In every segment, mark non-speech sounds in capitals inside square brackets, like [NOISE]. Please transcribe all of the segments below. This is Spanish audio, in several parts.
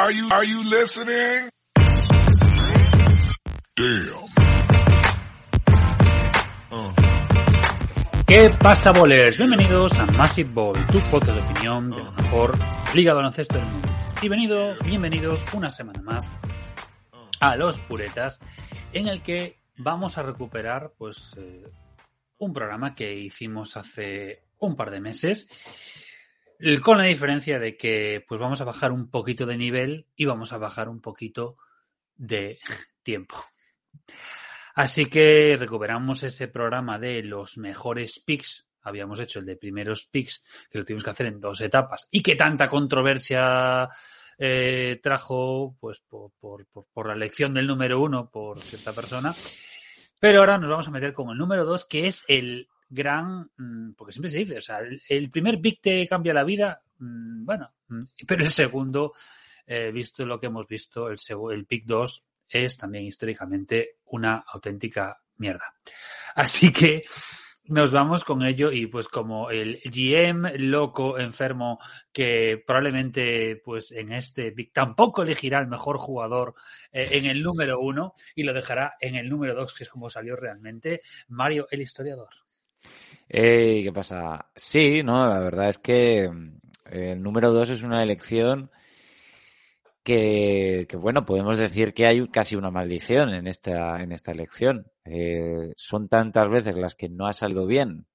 Are you, are you listening? Damn. ¿Qué pasa, bolers? Bienvenidos a Massive Ball, tu podcast de opinión de la mejor liga de baloncesto del mundo. Y venido, bienvenidos una semana más a Los Puretas, en el que vamos a recuperar pues eh, un programa que hicimos hace un par de meses, con la diferencia de que pues vamos a bajar un poquito de nivel y vamos a bajar un poquito de [LAUGHS] tiempo. Así que recuperamos ese programa de los mejores picks. Habíamos hecho el de primeros picks, que lo tuvimos que hacer en dos etapas y que tanta controversia eh, trajo pues por, por, por, la elección del número uno por cierta persona. Pero ahora nos vamos a meter con el número dos, que es el gran, mm, porque siempre se dice, o sea, el, primer pick te cambia la vida, mm, bueno, mm, [LAUGHS] pero el segundo, eh, visto lo que hemos visto, el, el pick 2 es también históricamente una auténtica mierda. Así que nos vamos con ello y pues como el GM loco enfermo que probablemente pues en este tampoco elegirá el mejor jugador eh, en el número uno y lo dejará en el número dos que es como salió realmente Mario el historiador. ¿Qué pasa? Sí, no, la verdad es que mm, el número dos es una elección que, bueno, podemos decir que hay casi una maldición en esta, en esta elección. Eh, son tantas veces las que no ha salido bien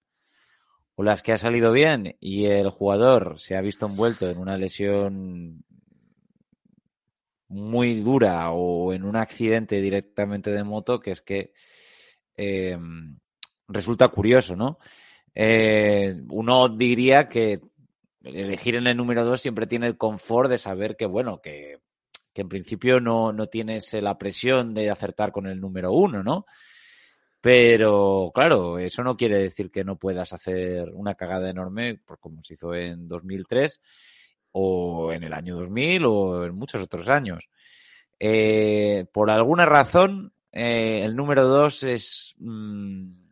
o las que ha salido bien y el jugador se ha visto envuelto en una lesión muy dura o en un accidente directamente de moto que es que eh, resulta curioso, ¿no? Eh, uno diría que elegir en el número dos siempre tiene el confort de saber que, bueno, que, que en principio no, no tienes la presión de acertar con el número uno, ¿no? Pero claro, eso no quiere decir que no puedas hacer una cagada enorme, como se hizo en 2003 o en el año 2000 o en muchos otros años. Eh, por alguna razón, eh, el número dos es... Mm,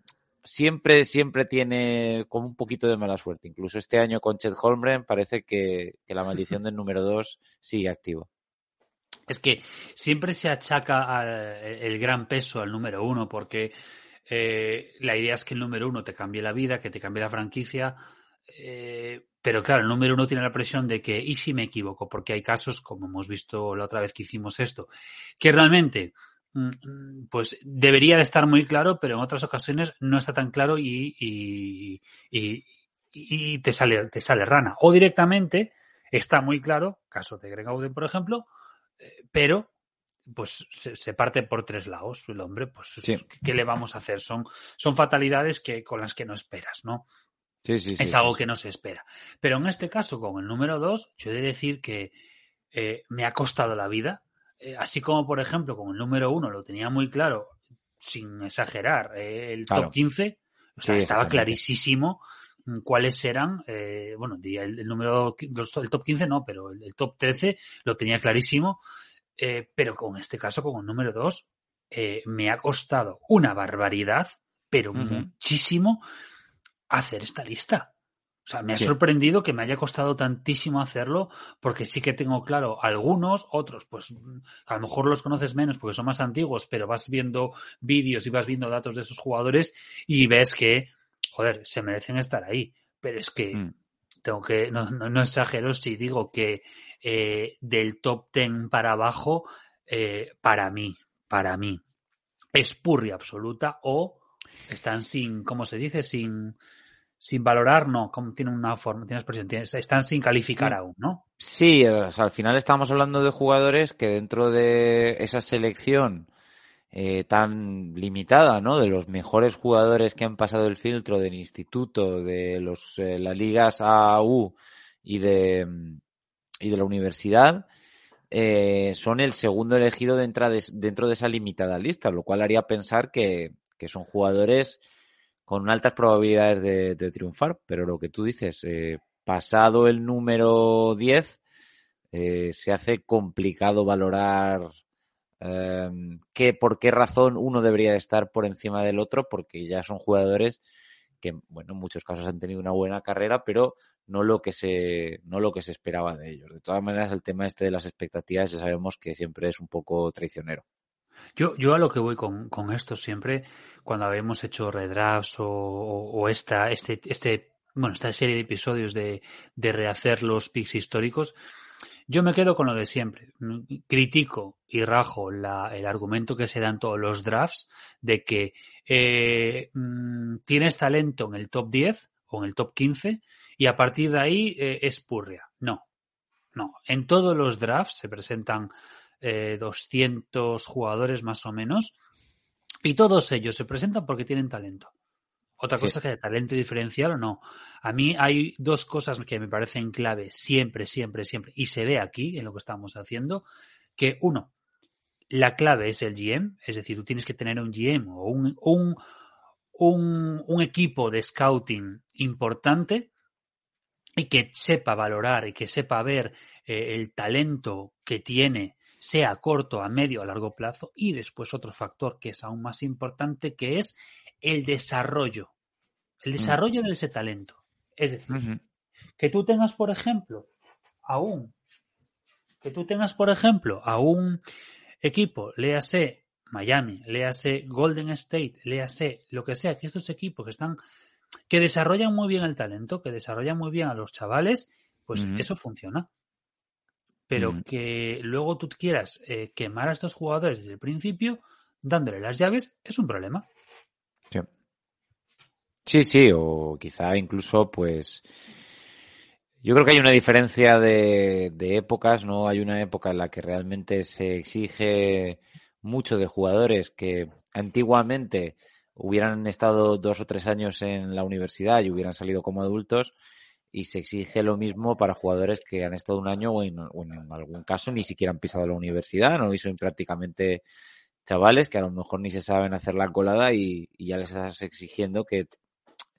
siempre, siempre tiene como un poquito de mala suerte. Incluso este año con Chet Holmgren parece que, la maldición [LAUGHS] del número 2 sigue activo. Es que siempre se achaca el gran peso al número uno, porque eh, la idea es que el número uno te cambie la vida, que te cambie la franquicia. Eh, pero claro, el número uno tiene la presión de que, ¿y si me equivoco? Porque hay casos, como hemos visto la otra vez que hicimos esto, que realmente pues debería de estar muy claro, pero en otras ocasiones no está tan claro y, y, y, te, sale, te sale rana. O directamente está muy claro, caso de Greg Auden, por ejemplo, eh, pero pues se, parte por tres lados. El hombre, pues, ¿qué le vamos a hacer? Son, son fatalidades que, con las que no esperas, ¿no? Sí, sí, es algo que no se espera. Pero en este caso, con el número dos, yo he de decir que eh, me ha costado la vida eh, así como, por ejemplo, con el número uno lo tenía muy claro, sin exagerar, eh, el top 15, o sea, estaba clarísimo cuáles eran, eh, bueno, el, número, el top 15 no, pero el, top 13 lo tenía clarísimo, pero con este caso, con el número 2, me ha costado una barbaridad, pero muchísimo hacer esta lista. O sea, me ha sorprendido que me haya costado tantísimo hacerlo, porque sí que tengo claro algunos, otros, pues a lo mejor los conoces menos porque son más antiguos, pero vas viendo vídeos y vas viendo datos de esos jugadores y ves que, joder, se merecen estar ahí. Pero es que mm. tengo que, no, no, exagero si digo que eh, del top ten para abajo, eh, para mí, para mí, es purria absoluta o están sin, ¿cómo se dice? Sin sin valorar, no, como tiene una forma, tiene expresión, están sin calificar mm. aún, ¿no? Sí, al final estamos hablando de jugadores que dentro de esa selección eh, tan limitada, ¿no? De los mejores jugadores que han pasado el filtro del instituto, de los eh, las ligas AU y de y de la universidad, eh, son el segundo elegido dentro de, dentro de esa limitada lista, lo cual haría pensar que, que son jugadores con altas probabilidades de, triunfar, pero lo que tú dices, eh, pasado el número 10, eh, se hace complicado valorar eh, por qué razón uno debería estar por encima del otro, porque ya son jugadores que bueno, en muchos casos han tenido una buena carrera, pero no lo que se, no lo que se esperaba de ellos. De todas maneras, el tema este de las expectativas ya sabemos que siempre es un poco traicionero. Yo, yo a lo que voy con, con esto siempre, cuando habíamos hecho redrafts o, esta, este, este, bueno, esta serie de episodios de, de rehacer los picks históricos, yo me quedo con lo de siempre. Critico y rajo la, el argumento que se dan todos los drafts de que eh, mmm, tienes talento en el top 10 o en el top 15 y a partir de ahí eh, es purria. No, no. En todos los drafts se presentan eh, 200 jugadores más o menos y todos ellos se presentan porque tienen talento. Otra cosa es que de talento diferencial o no. A mí hay dos cosas que me parecen clave siempre, siempre, siempre, y se ve aquí en lo que estamos haciendo, que uno, la clave es el GM, es decir, tú tienes que tener un GM o un, un, un, un equipo de scouting importante y que sepa valorar y que sepa ver eh, el talento que tiene, sea a corto, a medio, a largo plazo, y después otro factor que es aún más importante, que es el desarrollo, el desarrollo mm. de ese talento. Es decir, uh -huh. que tú tengas, por ejemplo, a un, que tú tengas, por ejemplo, a un equipo, léase Miami, léase Golden State, léase lo que sea, que estos equipos que están, que desarrollan muy bien el talento, que desarrollan muy bien a los chavales, pues uh -huh. eso funciona. Pero -huh. que luego tú quieras eh, quemar a estos jugadores desde el principio, dándole las llaves, es un problema. Sí. Sí, sí, o quizá incluso, pues. Yo creo que hay una diferencia de, de, épocas, ¿no? Hay una época en la que realmente se exige mucho de jugadores que antiguamente hubieran estado dos o tres años en la universidad y hubieran salido como adultos, y se exige lo mismo para jugadores que han estado un año o en, algún caso ni siquiera han pisado la universidad, no y son prácticamente chavales que a lo mejor ni se saben hacer la colada y, y ya les estás exigiendo que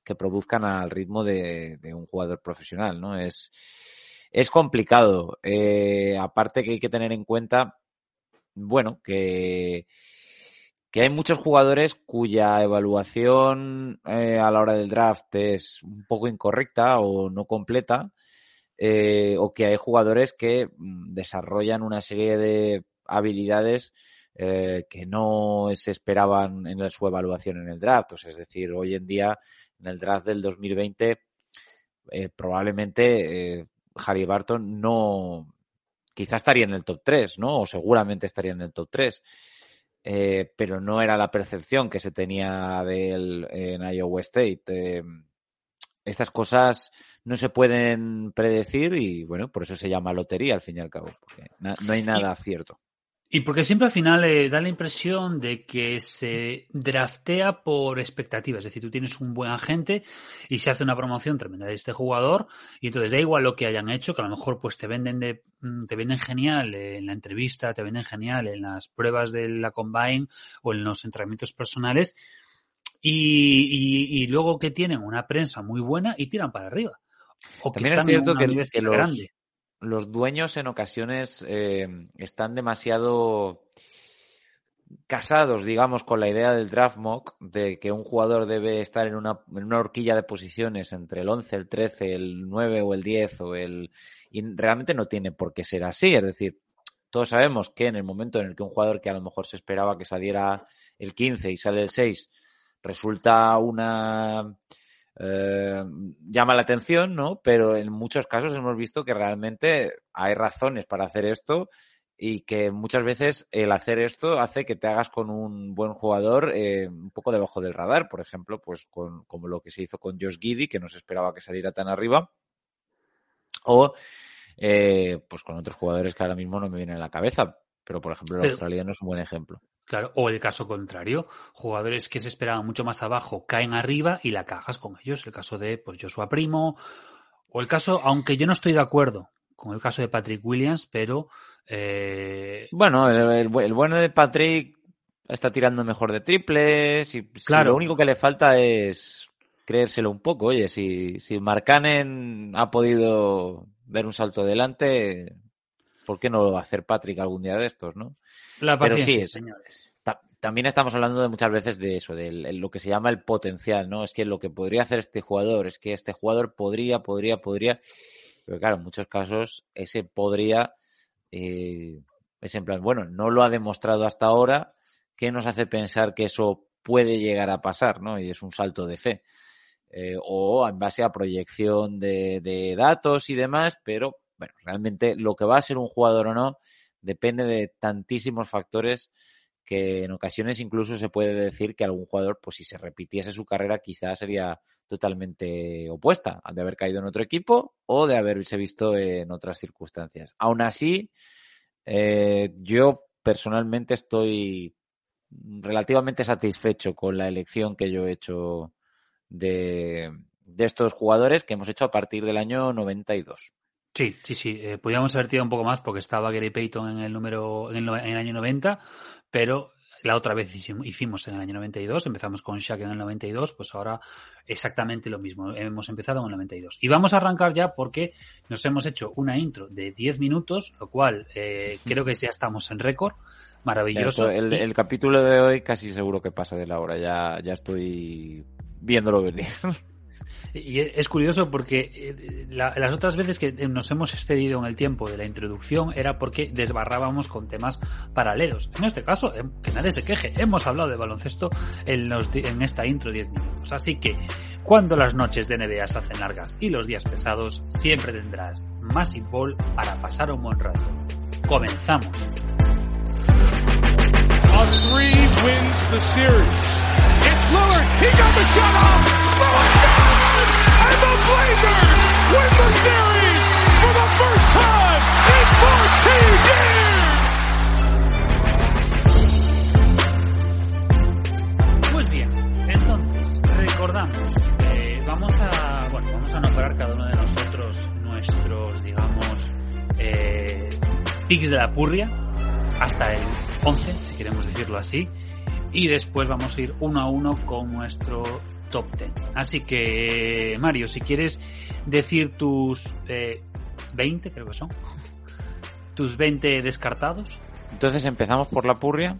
que produzcan al ritmo de, de un jugador profesional, ¿no? Es, es complicado. Eh, aparte que hay que tener en cuenta, bueno, que, que hay muchos jugadores cuya evaluación eh, a la hora del draft es un poco incorrecta o no completa, eh, o que hay jugadores que mm, desarrollan una serie de habilidades eh, que no se esperaban en su evaluación en el draft. Es decir, hoy en día en el draft del 2020 eh, probablemente eh, Harry Barton no quizá estaría en el top 3, ¿no? O seguramente estaría en el top 3. Eh, pero no era la percepción que se tenía de él en Iowa State. Eh, estas cosas no se pueden predecir y bueno, por eso se llama lotería al fin y al cabo, porque no hay nada cierto. Y porque siempre al final eh, da la impresión de que se draftea por expectativas. Es decir, tú tienes un buen agente y se hace una promoción tremenda de este jugador y entonces da igual lo que hayan hecho, que a lo mejor pues te venden de, mm, te venden genial en la entrevista, te venden genial en las pruebas de la combine o en los entrenamientos personales y, y, y luego que tienen una prensa muy buena y tiran para arriba. O que También están es cierto en una que, que los... grande los dueños en ocasiones eh, están demasiado casados, digamos, con la idea del draft mock, de que un jugador debe estar en una, en una horquilla de posiciones entre el 11, el 13, el 9 o el 10 o el... Y realmente no tiene por qué ser así. Es decir, todos sabemos que en el momento en el que un jugador que a lo mejor se esperaba que saliera el 15 y sale el 6, resulta una eh, llama la atención, ¿no? Pero en muchos casos hemos visto que realmente hay razones para hacer esto y que muchas veces el hacer esto hace que te hagas con un buen jugador eh, un poco debajo del radar, por ejemplo, pues con, como lo que se hizo con Josh Giddy, que no se esperaba que saliera tan arriba, o eh, pues con otros jugadores que ahora mismo no me vienen a la cabeza, pero por ejemplo el australiano es un buen ejemplo. Claro, o el caso contrario, jugadores que se esperaban mucho más abajo caen arriba y la cajas con ellos. El caso de pues, Joshua Primo, o el caso, aunque yo no estoy de acuerdo con el caso de Patrick Williams, pero. Eh... Bueno, el, el, el, bueno de Patrick está tirando mejor de triples y claro. Si lo único que le falta es creérselo un poco. Oye, si, si Marcanen ha podido dar un salto adelante, ¿por qué no lo va a hacer Patrick algún día de estos, no? La paciencia, Pero sí, es, señores. también estamos hablando de muchas veces de eso, de lo que se llama el potencial, ¿no? Es que lo que podría hacer este jugador, es que este jugador podría, podría, podría. Pero claro, en muchos casos ese podría eh, es en plan, bueno, no lo ha demostrado hasta ahora, ¿qué nos hace pensar que eso puede llegar a pasar, ¿no? Y es un salto de fe. Eh, o en base a proyección de, de datos y demás, pero bueno, realmente lo que va a ser un jugador o no depende de tantísimos factores que en ocasiones incluso se puede decir que algún jugador, pues si se repitiese su carrera, quizás sería totalmente opuesta, al de haber caído en otro equipo o de haberse visto en otras circunstancias. Aún así, eh, yo personalmente estoy relativamente satisfecho con la elección que yo he hecho de, de estos jugadores que hemos hecho a partir del año 92. Sí, sí, sí. Eh, podríamos haber tirado un poco más porque estaba Gary Payton en el número en el, en el año 90, pero la otra vez hicimos en el año 92, empezamos con Shaq en el 92, pues ahora exactamente lo mismo, hemos empezado en el 92. Y vamos a arrancar ya porque nos hemos hecho una intro de 10 minutos, lo cual eh, creo que ya estamos en récord, maravilloso. el, el, capítulo de hoy casi seguro que pasa de la hora, ya, ya estoy viéndolo venir. [LAUGHS] Y es curioso porque eh, las otras veces que nos hemos excedido en el tiempo de la introducción era porque desbarrábamos con temas paralelos. En este caso, em, que nadie se queje, hemos hablado de baloncesto en, esta intro 10 minutos. Así que, cuando las noches de NBA se hacen largas y los días pesados, siempre tendrás más Ball para pasar un buen rato. Comenzamos. Blazers win the series for the first time in 14 years. Pues bien, entonces, recordamos, eh, vamos a, bueno, vamos a nombrar cada uno de nosotros nuestros, digamos, eh, picks de la purria hasta el 11, si queremos decirlo así. Y después vamos a ir uno a uno con nuestro top 10. Así que, Mario, si quieres decir tus eh, 20, creo que son, tus 20 descartados. Entonces empezamos por la purria.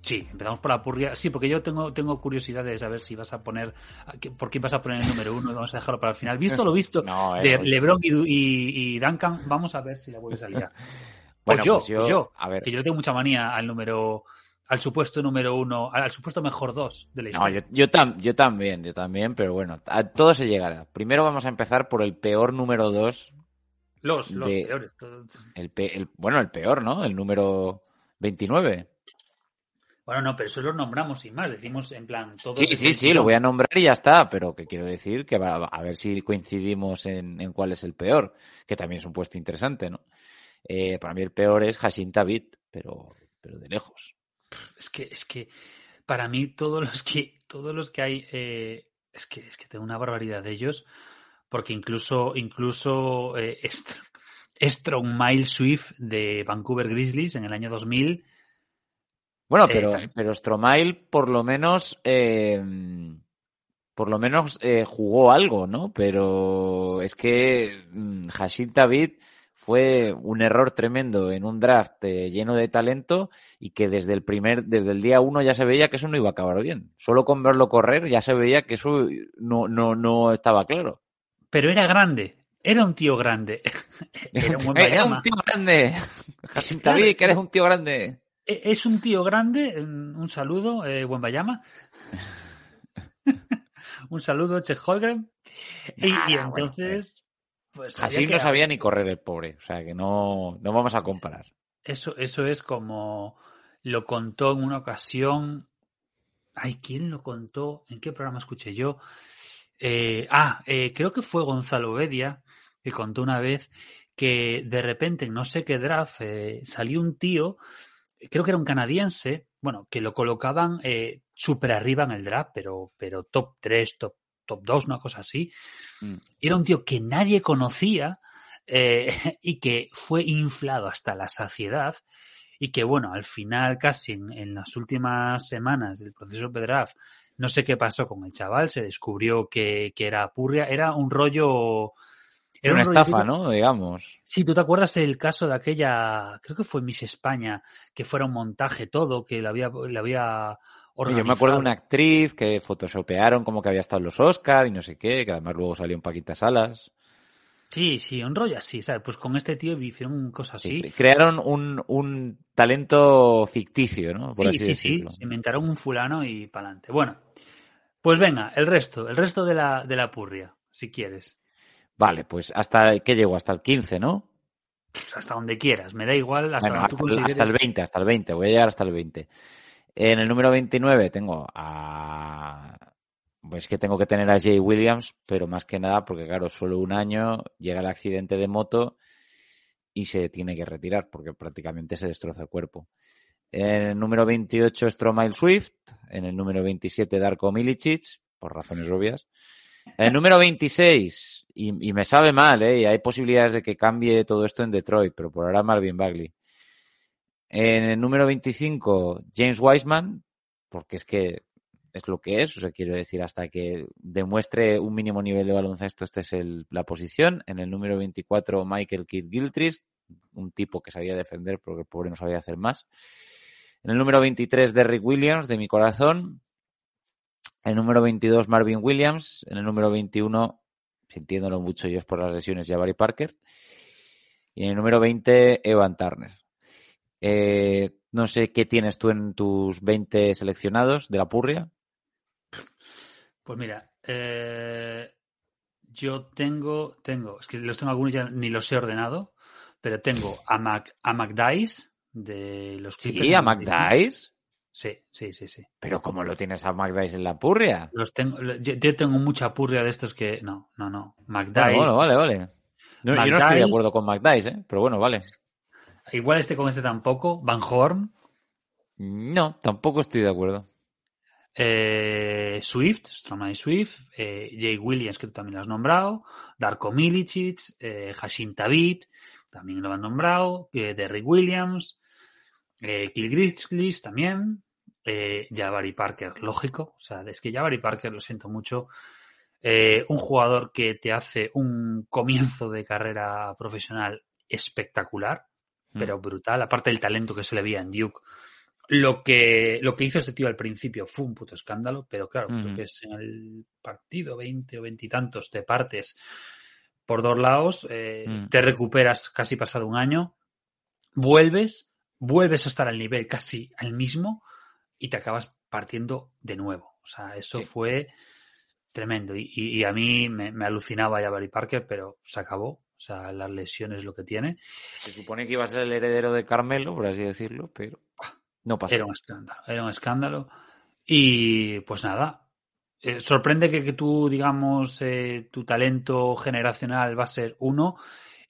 Sí, empezamos por la purria. Sí, porque yo tengo, tengo curiosidad de saber si vas a poner, por quién vas a poner el número uno. Vamos a dejarlo para el final. Visto lo visto [LAUGHS] no, eh, de LeBron y, y, Duncan, vamos a ver si la vuelves a liar. [LAUGHS] bueno, yo, pues yo, pues yo, a ver. que yo tengo mucha manía al número al supuesto número uno, al supuesto mejor dos de la historia. No, yo, yo, tam, yo también, yo también, pero bueno, a todo se llegará. Primero vamos a empezar por el peor número dos. Los, los peores. El, pe, el, bueno, el peor, ¿no? El número 29. Bueno, no, pero eso lo nombramos sin más, decimos en plan todo. Sí, sí, sí, lo voy a nombrar y ya está, pero que quiero decir que va, a ver si coincidimos en, en, cuál es el peor, que también es un puesto interesante, ¿no? Eh, para mí el peor es Hashim Tabit, pero, pero de lejos. Es que, es que para mí todos los que, todos los que hay, eh, es que, es que tengo una barbaridad de ellos, porque incluso, incluso eh, Strong Swift de Vancouver Grizzlies en el año 2000. Bueno, pero, eh, pero Stromail por lo menos, eh, por lo menos eh, jugó algo, ¿no? Pero es que mm, Hashim David fue un error tremendo en un draft eh, lleno de talento y que desde el primer, desde el día uno ya se veía que eso no iba a acabar bien. Solo con verlo correr ya se veía que eso no, no, no estaba claro. Pero era grande, era un tío grande. [LAUGHS] era un buen Era un tío grande. Jasim [LAUGHS] claro, que eres un tío grande. Es un tío grande, un saludo, eh, buen Bayama. [LAUGHS] un saludo, Chet Holgren. Y, y, entonces, pues Así no sabía ni correr el pobre, o sea que no, no vamos a comparar. Eso, eso es como lo contó en una ocasión. Ay, ¿quién lo contó? ¿En qué programa escuché yo? Eh, ah, eh, creo que fue Gonzalo Bedia que contó una vez que de repente en no sé qué draft eh, salió un tío, creo que era un canadiense, bueno, que lo colocaban eh, súper arriba en el draft, pero, pero top 3, top top 2, una cosa así. Mm. Era un tío que nadie conocía eh, [LAUGHS] y que fue inflado hasta la saciedad y que, bueno, al final, casi en, en las últimas semanas del proceso de draft, no sé qué pasó con el chaval, se descubrió que, que era purria, era un rollo Era una estafa, ¿no? Digamos. Sí, ¿tú te acuerdas el caso de aquella, creo que fue Miss España, que fuera un montaje todo, que le había, le había. Yo me acuerdo de una actriz que photoshopearon como que había estado en los Oscar y no sé qué, que además luego salió en Paquitas Salas. Sí, sí, un rollo así, ¿sabes? Pues con este tío hicieron cosas así. Sí, crearon un, un, talento ficticio, ¿no? Por sí, así sí, decirlo. sí, se inventaron un fulano y para adelante. Bueno, pues venga, el resto, el resto de la, de la purria, si quieres. Vale, pues hasta, ¿qué llegó? Hasta el 15, ¿no? Pues hasta donde quieras, me da igual. Hasta, bueno, hasta, consideres... hasta, el 20, hasta el 20, voy a llegar hasta el 20. En el número 29 tengo a pues que tengo que tener a Jay Williams, pero más que nada porque, claro, solo un año llega el accidente de moto y se tiene que retirar porque prácticamente se destroza el cuerpo. En el número 28 Stromail Swift, en el número 27 Darko Milicic, por razones obvias. En el número 26, y, me sabe mal, ¿eh? hay posibilidades de que cambie todo esto en Detroit, pero por ahora Marvin Bagley. En el número 25, James Wiseman, porque es que es lo que es, o sea, quiero decir, hasta que demuestre un mínimo nivel de baloncesto, esta es la posición. En el número 24, Michael Kidd Gilchrist, un tipo que sabía defender porque el pobre no sabía hacer más. En el número 23, Derrick Williams, de mi corazón. En el número 22, Marvin Williams. En el número 21, sintiéndolo mucho yo es por las lesiones, Jabari Parker. Y en el número 20, Evan Turner. Eh, no sé qué tienes tú en tus 20 seleccionados de la Purria. Pues mira, eh, yo tengo, tengo, es que los tengo algunos ya ni los he ordenado, pero tengo a Mac, a McDice de los Clippers. Sí, a McDice. Sí, sí, sí, sí. Pero ¿cómo lo tienes a McDice en la purria? Los tengo, yo, yo, tengo mucha purria de estos que. No, no, no. McDice. Bueno, vale, vale. No, McDice, yo no estoy de acuerdo con McDice, ¿eh? pero bueno, vale. Igual este con este tampoco. Van Horn. No, tampoco estoy de acuerdo. Eh, Swift, Stromae Swift, eh, Jay Williams, que tú también lo has nombrado, Darko Milicic, eh, Hashim Tabit, también lo han nombrado, eh, Derrick Williams, eh, Kill también, eh, Jabari Parker, lógico, o sea, es que Jabari Parker, lo siento mucho, un jugador que te hace un comienzo de carrera profesional espectacular. Pero brutal, aparte del talento que se le veía en Duke, lo que, lo que hizo este tío al principio fue un puto escándalo, pero claro, uh -huh. que es en el partido 20 o 20 y tantos te partes por dos lados, eh, uh te recuperas casi pasado un año, vuelves, vuelves a estar al nivel casi al mismo y te acabas partiendo de nuevo. O sea, eso sí. fue tremendo. Y, y, y a mí me, me, alucinaba ya Barry Parker, pero se acabó. O sea, las lesiones lo que tiene. Se supone que iba a ser el heredero de Carmelo, por así decirlo, pero... No pasó. Era un escándalo, era un escándalo. Y pues nada, eh, sorprende que, que, tú, digamos, eh, tu talento generacional va a ser uno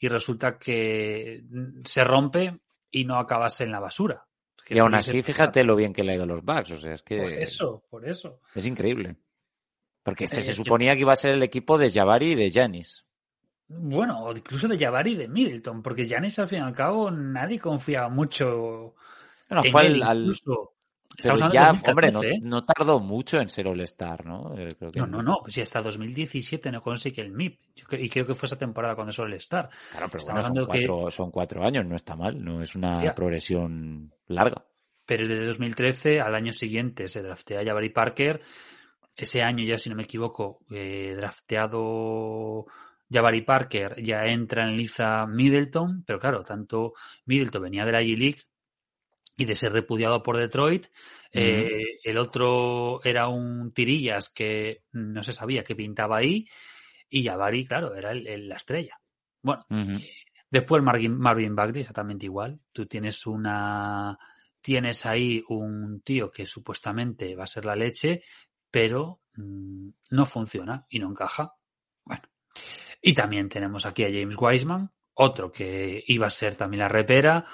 y resulta que se rompe y no acabas en la basura. Que y aún así, fíjate lo bien que le ha ido a los Bucks. O sea, es que. Por eso, por eso. Es increíble. Porque este eh, se suponía que iba a ser el equipo de Jabari y de Janis. Bueno, o incluso de Jabari y de Middleton, porque Janis al fin y al cabo nadie confiaba mucho bueno, fue al, al... Pero ya, 2014, hombre, no, ¿eh? no, tardó mucho en ser All-Star, ¿no? Eh, Creo que no, no, no. Si hasta 2017 no consigue el MIP. Y creo que fue esa temporada cuando es All-Star. Claro, pero bueno, son, cuatro, que... son, cuatro, años, no está mal. No es una ya. progresión larga. Pero desde 2013 al año siguiente se draftea Jabari Parker. Ese año ya, si no me equivoco, eh, drafteado Jabari Parker ya entra en Liza Middleton. Pero claro, tanto Middleton venía de la G-League y de ser repudiado por Detroit. Eh, el otro era un tirillas que no se sabía que pintaba ahí y Jabari, claro, era el, el, la estrella. Bueno, uh -huh. después Marvin, Marvin Bagley, exactamente igual. Tú tienes una... Tienes ahí un tío que supuestamente va a ser la leche, pero mmm, no funciona y no encaja. Bueno. Y también tenemos aquí a James Wiseman, otro que iba a ser también la repera,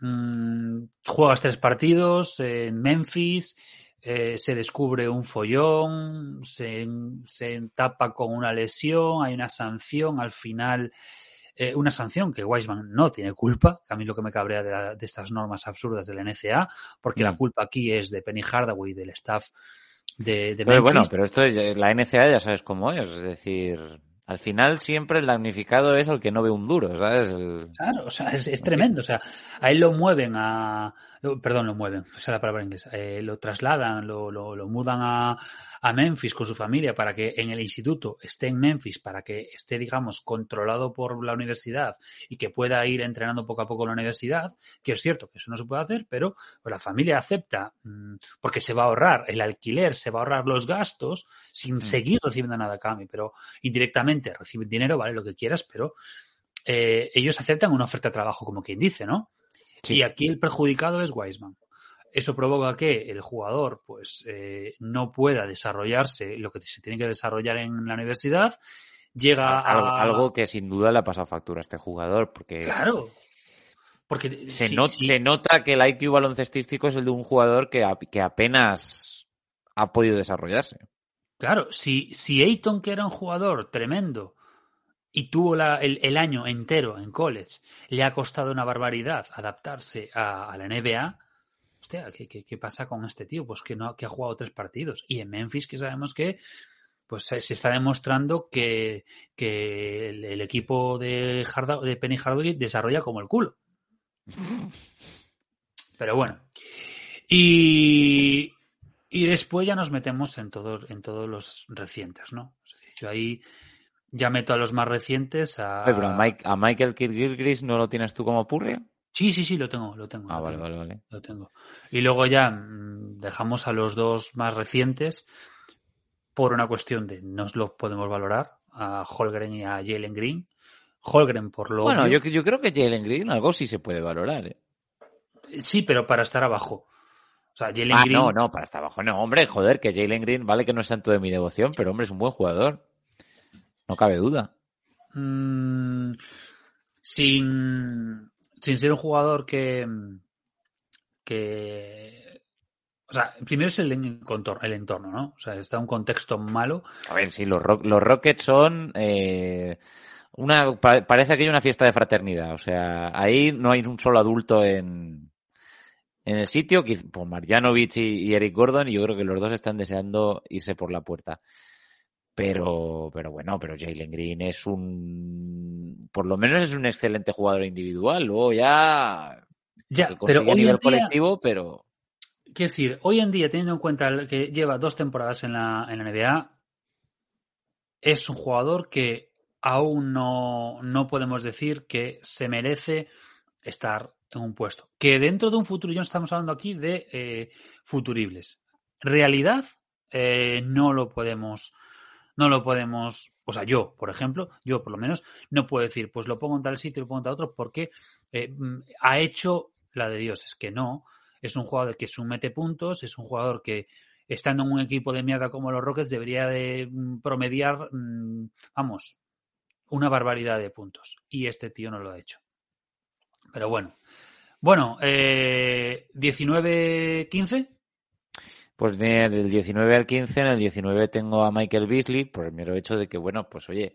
mmm, juegas tres partidos en Memphis, eh, se descubre un follón, se, se tapa con una lesión, hay una sanción, al final eh, una sanción que Weisman no tiene culpa, que a mí lo que me cabrea de, la, de estas normas absurdas de la NCA, porque mm. la culpa aquí es de Penny Hardaway, del staff de, de pero bueno, pero esto es, la NCA ya sabes cómo es, es decir, Al final siempre el damnificado es el que no ve un duro, ¿sabes? Claro, o sea, es, es, tremendo. O sea, a él lo mueven a... Perdón, lo mueven, [LAUGHS] esa es la palabra inglesa. Eh, lo trasladan, lo, lo, lo mudan a, a, Memphis con su familia para que en el instituto esté en Memphis, para que esté, digamos, controlado por la universidad y que pueda ir entrenando poco a poco en la universidad, que es cierto que eso no se puede hacer, pero pues, la familia acepta mmm, porque se va a ahorrar el alquiler, se va a ahorrar los gastos sin mm. seguir recibiendo nada a cambio, pero indirectamente reciben dinero, vale, lo que quieras, pero eh, ellos aceptan una oferta de trabajo, como quien dice, ¿no? Sí. Y aquí el perjudicado es Wiseman. Eso provoca que el jugador pues eh, no pueda desarrollarse lo que se tiene que desarrollar en la universidad. Llega algo, a... algo que sin duda le ha pasado factura a este jugador, porque Claro. Porque se, not- nota que el IQ baloncestístico es el de un jugador que, a- que apenas ha podido desarrollarse. Claro, si, si Ayton, que era un jugador tremendo y tuvo el, año entero en college, le ha costado una barbaridad adaptarse a, la NBA, hostia, ¿qué, pasa con este tío? Pues que, no, que ha jugado tres partidos. Y en Memphis, que sabemos que pues se está demostrando que, que el, equipo de, de Penny Hardaway desarrolla como el culo. Pero bueno. Y, y después ya nos metemos en todos, en todos los recientes, ¿no? Yo ahí ya meto a los más recientes a... Oye, pero a, Mike- a Michael Gilchrist no lo tienes tú como purria. Sí, sí, sí, lo tengo, lo tengo. Ah, lo vale, tengo, vale, vale. Lo tengo. Y luego ya mm, dejamos a los dos más recientes por una cuestión de no los podemos valorar, a Holgren y a Jalen Green. Holgren por lo Bueno, obvio. yo, yo creo que Jalen Green algo sí se puede valorar. ¿eh? Sí, pero para estar abajo. O sea, Jalen Ah, Green... no, no, para estar abajo. No, hombre, joder, que Jalen Green vale que no es santo de mi devoción, pero hombre, es un buen jugador. No cabe duda. Mm, sin, sin ser un jugador que, que o sea, primero es el, entorno, el entorno, ¿no? O sea, está un contexto malo. A ver, sí, los, Ro- los Rockets son eh, una pa- parece que hay una fiesta de fraternidad. O sea, ahí no hay un solo adulto en, en el sitio. Pues Marjanovic y, y Eric Gordon, y yo creo que los dos están deseando irse por la puerta. Pero, pero bueno, pero Jalen Green es un, por lo menos es un excelente jugador individual. Luego ya Ya, pero a nivel día, colectivo, pero quiero decir, hoy en día, teniendo en cuenta que lleva dos temporadas en la, en la NBA, es un jugador que aún no, no podemos decir que se merece estar en un puesto. Que dentro de un futuro, ya no estamos hablando aquí de eh, futuribles. Realidad, eh, no lo podemos, no lo podemos, o sea, yo, por ejemplo, yo por lo menos, no puedo decir, pues lo pongo en tal sitio, lo pongo en tal otro, porque eh, ha hecho la de Dios. Es que no, es un jugador que mete puntos, es un jugador que estando en un equipo de mierda como los Rockets debería de mm, promediar, mm, vamos, una barbaridad de puntos. Y este tío no lo ha hecho. Pero bueno. Bueno, eh, 19-15. Pues de- del 19 al 15, en el 19 tengo a Michael Beasley, por el mero hecho de que, bueno, pues oye,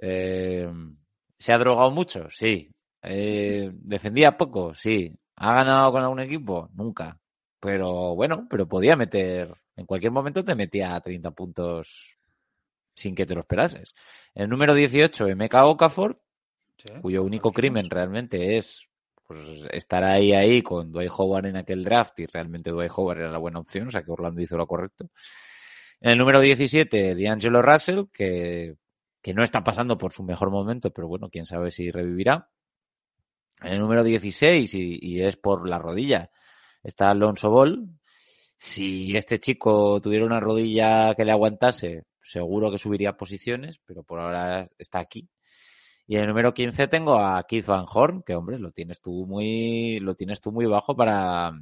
eh, ¿se ha drogado mucho? Sí. Eh, ¿Defendía poco? Sí. ¿Ha ganado con algún equipo? Nunca. Pero bueno, pero podía meter, en cualquier momento te metía 30 puntos sin que te lo esperases. El número 18, Emeka Okafor, cuyo único crimen realmente es pues, estar ahí ahí con Dwight Howard en aquel draft y realmente Dwight Howard era la buena opción, o sea que Orlando hizo lo correcto. En el número 17, D'Angelo Russell, que, que no está pasando por su mejor momento, pero bueno, quién sabe si revivirá. En el número 16, y, y es por la rodilla, está Alonso Ball. Si este chico tuviera una rodilla que le aguantase, seguro que subiría posiciones, pero por ahora está aquí. Y en el número 15 tengo a Keith Van Horn, que hombre, lo tienes tú muy, lo tienes tú muy bajo para,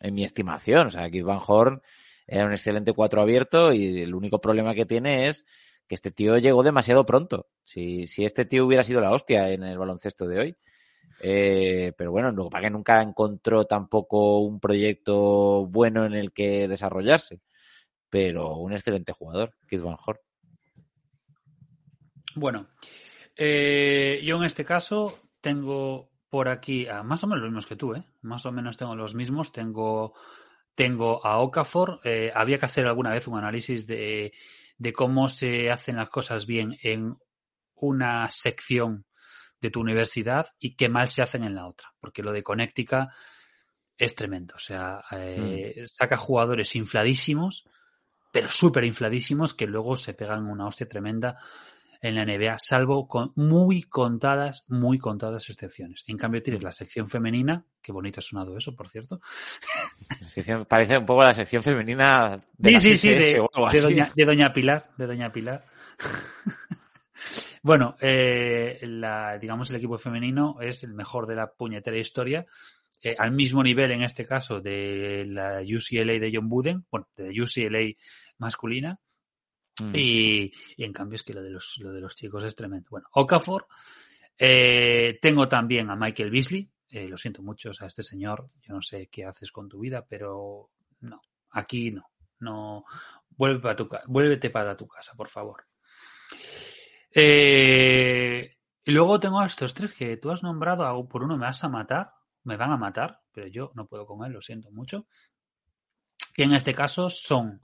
en mi estimación. O sea, Keith Van Horn era un excelente cuatro abierto y el único problema que tiene es que este tío llegó demasiado pronto. Si, si este tío hubiera sido la hostia en el baloncesto de hoy. Eh, pero bueno, lo que nunca encontró tampoco un proyecto bueno en el que desarrollarse. Pero un excelente jugador, Keith Van Horn. Bueno, eh, yo en este caso tengo por aquí a más o menos los mismos que tú, ¿eh? Más o menos tengo los mismos. Tengo, tengo a Okafor. Eh, había que hacer alguna vez un análisis de, de cómo se hacen las cosas bien en una sección de tu universidad y qué mal se hacen en la otra. Porque lo de Connecticut es tremendo. O sea, eh, mm. saca jugadores infladísimos, pero súper infladísimos, que luego se pegan una hostia tremenda en la NBA, salvo con muy contadas, muy contadas excepciones. En cambio, tienes la sección femenina, qué bonito ha sonado eso, por cierto. parece un poco la sección femenina de sí, sí, de, doña, de, doña, Pilar, de Doña Pilar. bueno, eh, la, digamos el equipo femenino es el mejor de la puñetera historia. Eh, al mismo nivel, en este caso, de la UCLA de John Buden, bueno, de la UCLA masculina, Mm. Y, en cambio es que lo de los, lo de los chicos es tremendo. Bueno, Okafor. Eh, tengo también a Michael Beasley. Eh, lo siento mucho, a este señor, yo no sé qué haces con tu vida, pero no, aquí no. No, vuelve para tu, vuélvete para tu casa, por favor. Eh, y luego tengo a estos tres que tú has nombrado, por uno me vas a matar, me van a matar, pero yo no puedo con él, lo siento mucho. Que en este caso son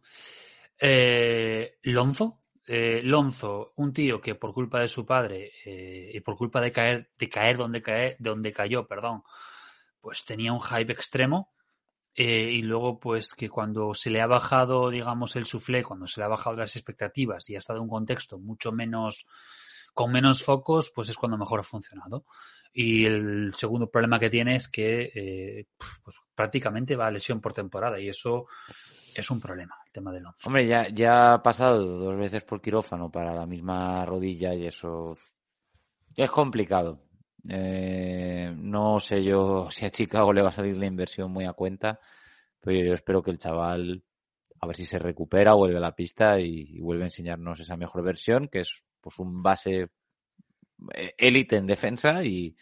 eh, Lonzo, eh, Lonzo, un tío que por culpa de su padre eh, y por culpa de caer, de caer donde, cae, donde cayó, perdón, pues tenía un hype extremo. Y luego, pues que cuando se le ha bajado, digamos, el suflé, cuando se le ha bajado las expectativas y ha estado en un contexto mucho menos, con menos focos, pues es cuando mejor ha funcionado. Y el segundo problema que tiene es que pues prácticamente va a lesión por temporada y eso es un problema el tema del once. Hombre, ya, ya ha pasado dos veces por quirófano para la misma rodilla y eso es complicado. Eh, no sé yo [LAUGHS] si a Chicago le va a salir la inversión muy a cuenta, pero yo espero que el chaval a ver si se recupera, vuelve a la pista y, vuelve a enseñarnos esa mejor versión, que es pues un base eh, élite en defensa y,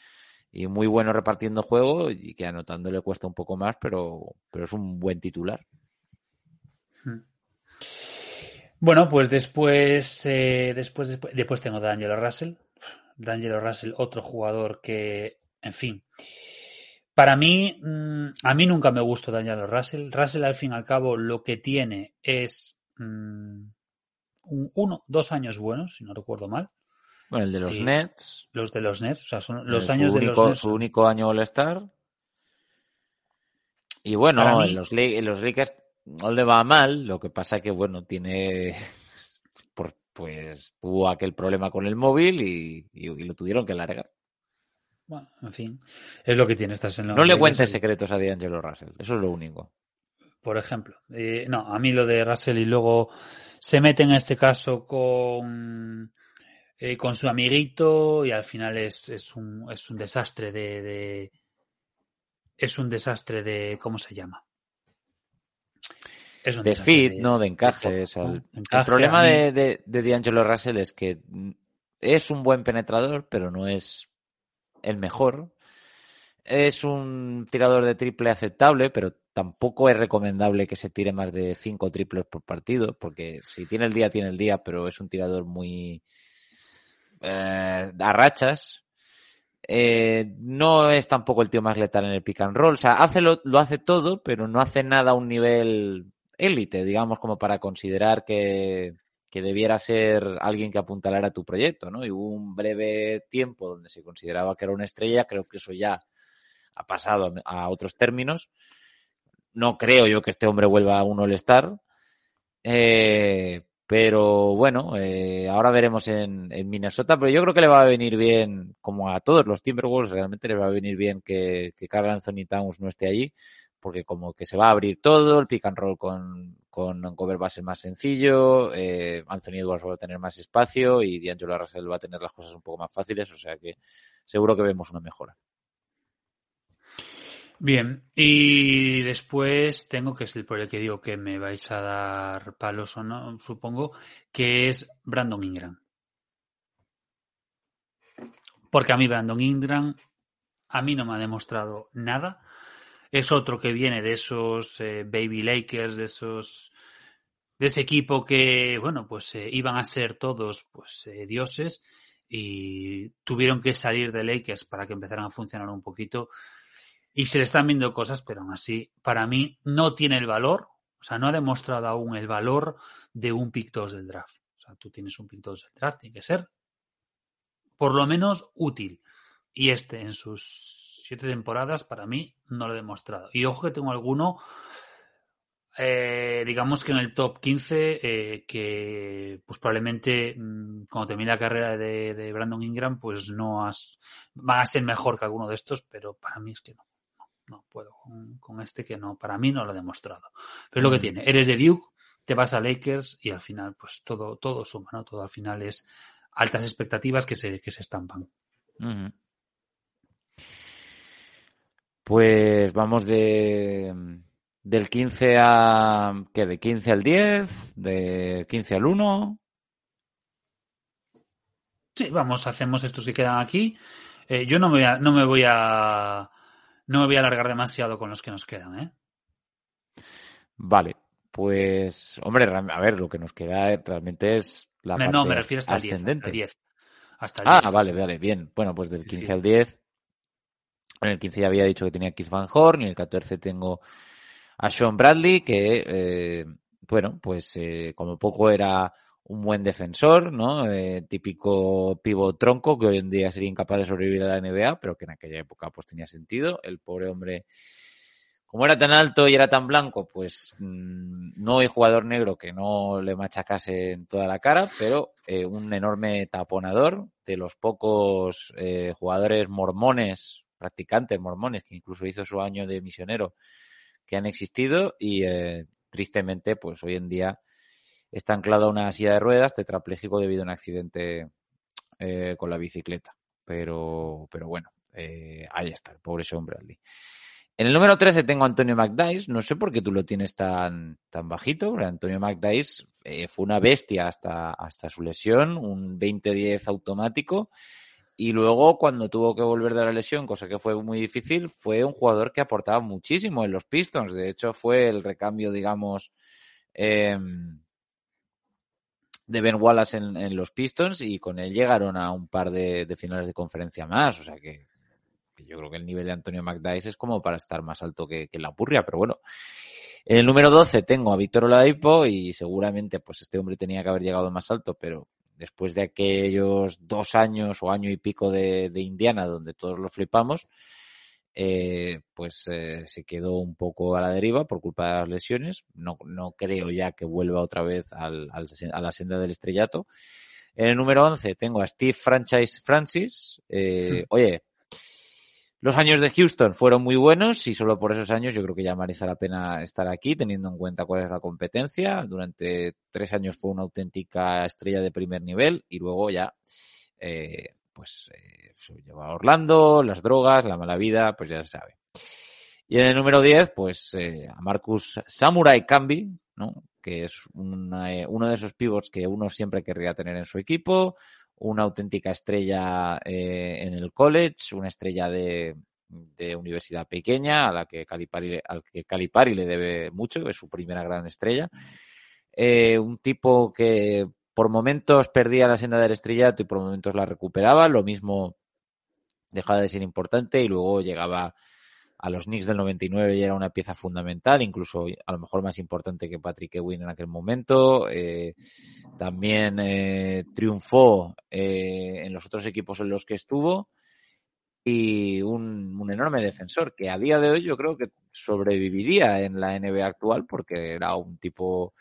y, muy bueno repartiendo juego y que anotando le cuesta un poco más, pero, pero es un buen titular. Bueno, pues después, eh, después, después, tengo a D'Angelo Russell. D'Angelo Russell, otro jugador que, en fin, para mí, mm, a mí nunca me gustó D'Angelo Russell. Russell, al fin y al cabo, lo que tiene es mm, uno, dos años buenos, si no recuerdo mal. Bueno, el de los Nets. Los de los Nets, o sea, son los años de los Nets. Su único año All-Star. Y bueno, en, los, en los Lakers no le va mal, lo que pasa que, bueno, tiene, [LAUGHS] pues tuvo aquel problema con el móvil y, lo tuvieron que largar. Bueno, en fin, es lo que tiene. Estás en no le cuentes secretos a D'Angelo Russell, eso es lo único. Por ejemplo, eh, no, a mí lo de Russell y luego se mete en este caso con, eh, con su amiguito y al final es, es, un, es un desastre de, de, es un desastre de, ¿cómo se llama? De fit, ¿no? De encaje. el, problema de, de, de D'Angelo Russell es que es un buen penetrador, pero no es el mejor. Es un tirador de triple aceptable, pero tampoco es recomendable que se tire más de cinco triples por partido, porque si tiene el día, tiene el día, pero es un tirador muy eh, a rachas. Eh, no es tampoco el tío más letal en el pick and roll. O sea, hace lo, lo hace todo, pero no hace nada a un nivel élite, digamos, como para considerar que, debiera ser alguien que apuntalara tu proyecto, ¿no? Y hubo un breve tiempo donde se consideraba que era una estrella, creo que eso ya ha pasado a otros términos. No creo yo que este hombre vuelva a un All-Star, eh, pero bueno, eh, ahora veremos en, Minnesota, pero yo creo que le va a venir bien, como a todos los Timberwolves, realmente le va a venir bien que, que Carl Anthony Towns no esté allí porque como que se va a abrir todo, el pick and roll con, con cover va a ser más sencillo, eh, Anthony Edwards va a tener más espacio y D'Angelo Russell va a tener las cosas un poco más fáciles, o sea que seguro que vemos una mejora. Bien, y después tengo que es el por el que digo que me vais a dar palos o no, supongo, que es Brandon Ingram. Porque a mí Brandon Ingram a mí no me ha demostrado nada es otro que viene de esos eh, Baby Lakers, de esos de ese equipo que, bueno, pues eh, iban a ser todos pues eh, dioses y tuvieron que salir de Lakers para que empezaran a funcionar un poquito y se le están viendo cosas, pero aún así, para mí no tiene el valor, o sea, no ha demostrado aún el valor de un pick 2 del draft. sea, tú tienes un pintor del draft, tiene que ser por lo menos útil. Y este, en sus siete temporadas, para mí, no lo he demostrado. Y ojo que tengo alguno, eh, digamos que en el top 15, eh, que pues probablemente mm, cuando termine la carrera de, de, Brandon Ingram, pues no has, va a ser mejor que alguno de estos, pero para mí es que no. No, puedo con, con, este que no, para mí no lo he demostrado. Pero es lo que tiene. Eres de Duke, te vas a Lakers y al final, pues todo, todo suma, ¿no? Todo al final es altas expectativas que se, que se estampan. Uh -huh. Pues vamos de del 15 a ¿qué? de 15 al 10, de 15 al 1. Sí, vamos, hacemos estos que quedan aquí. Eh, yo no me voy a, no me voy a no me voy a alargar demasiado con los que nos quedan, ¿eh? Vale, pues hombre, a ver, lo que nos queda realmente es la no, parte no, me refiero hasta el 10, ascendente. hasta el 10. Hasta el Ah, 10. vale, vale, bien. Bueno, pues del Sí, 15 sí. al 10. En el 15 ya había dicho que tenía Keith Van Horn y en el 14 tengo a Sean Bradley, que, eh, bueno, pues eh, como poco era un buen defensor, ¿no? Eh, típico pivot tronco que hoy en día sería incapaz de sobrevivir a la NBA, pero que en aquella época pues tenía sentido. El pobre hombre, como era tan alto y era tan blanco, pues mm, no hay jugador negro que no le machacase en toda la cara, pero eh, un enorme taponador de los pocos eh, jugadores mormones, practicantes mormones, que incluso hizo su año de misionero, que han existido y eh, tristemente, pues hoy en día está anclado a una silla de ruedas, tetrapléjico debido a un accidente eh, con la bicicleta. Pero, pero bueno, eh, ahí está, el pobre Sean Bradley. En el número 13 tengo a Antonio McDice. No sé por qué tú lo tienes tan, tan bajito. Antonio McDice eh, fue una bestia hasta, hasta su lesión, un 20-10 automático. Y luego, cuando tuvo que volver de la lesión, cosa que fue muy difícil, fue un jugador que aportaba muchísimo en los Pistons. De hecho, fue el recambio, digamos, eh, de Ben Wallace en, en, los Pistons y con él llegaron a un par de, de finales de conferencia más. O sea que, yo creo que el nivel de Antonio McDice es como para estar más alto que, que la Purria, pero bueno. En el número 12 tengo a Víctor Oladipo y seguramente pues este hombre tenía que haber llegado más alto, pero después de aquellos dos años o año y pico de, de Indiana donde todos lo flipamos, eh, pues eh, se quedó un poco a la deriva por culpa de las lesiones. No, no creo ya que vuelva otra vez al, al, a la senda del estrellato. En el número 11 tengo a Steve Franchise Francis. Eh, [LAUGHS] oye, los años de Houston fueron muy buenos y solo por esos años yo creo que ya merece la pena estar aquí teniendo en cuenta cuál es la competencia. Durante tres años fue una auténtica estrella de primer nivel y luego ya eh, pues eh, se lleva a Orlando, las drogas, la mala vida, pues ya se sabe. Y en el número 10, pues eh, a Marcus Samurai Cambi, ¿no? que es una, eh, uno de esos pivots que uno siempre querría tener en su equipo, una auténtica estrella eh, en el college, una estrella de, de, universidad pequeña a la que Calipari, al que Calipari le debe mucho, es su primera gran estrella. Eh, un tipo que por momentos perdía la senda del estrellato y por momentos la recuperaba, lo mismo dejaba de ser importante y luego llegaba a los Knicks del 99 y era una pieza fundamental, incluso a lo mejor más importante que Patrick Ewing en aquel momento. Eh, también eh, triunfó eh, en los otros equipos en los que estuvo y un, un, enorme defensor que a día de hoy yo creo que sobreviviría en la NBA actual porque era un tipo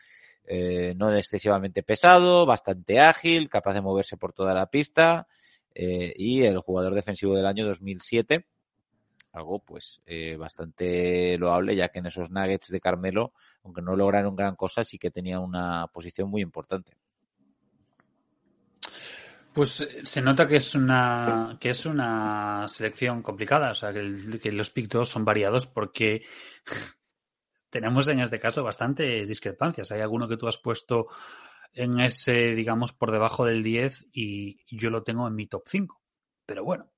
eh, no excesivamente pesado, bastante ágil, capaz de moverse por toda la pista eh, y el jugador defensivo del año 2007 algo pues eh, bastante loable ya que en esos Nuggets de Carmelo aunque no lograron gran cosa sí que tenía una posición muy importante. Pues se nota que es una que es una selección complicada, o sea que, el, los pictos son variados porque tenemos en este caso bastantes discrepancias. Hay alguno que tú has puesto en ese, digamos, por debajo del 10 y yo lo tengo en mi top 5. Pero bueno,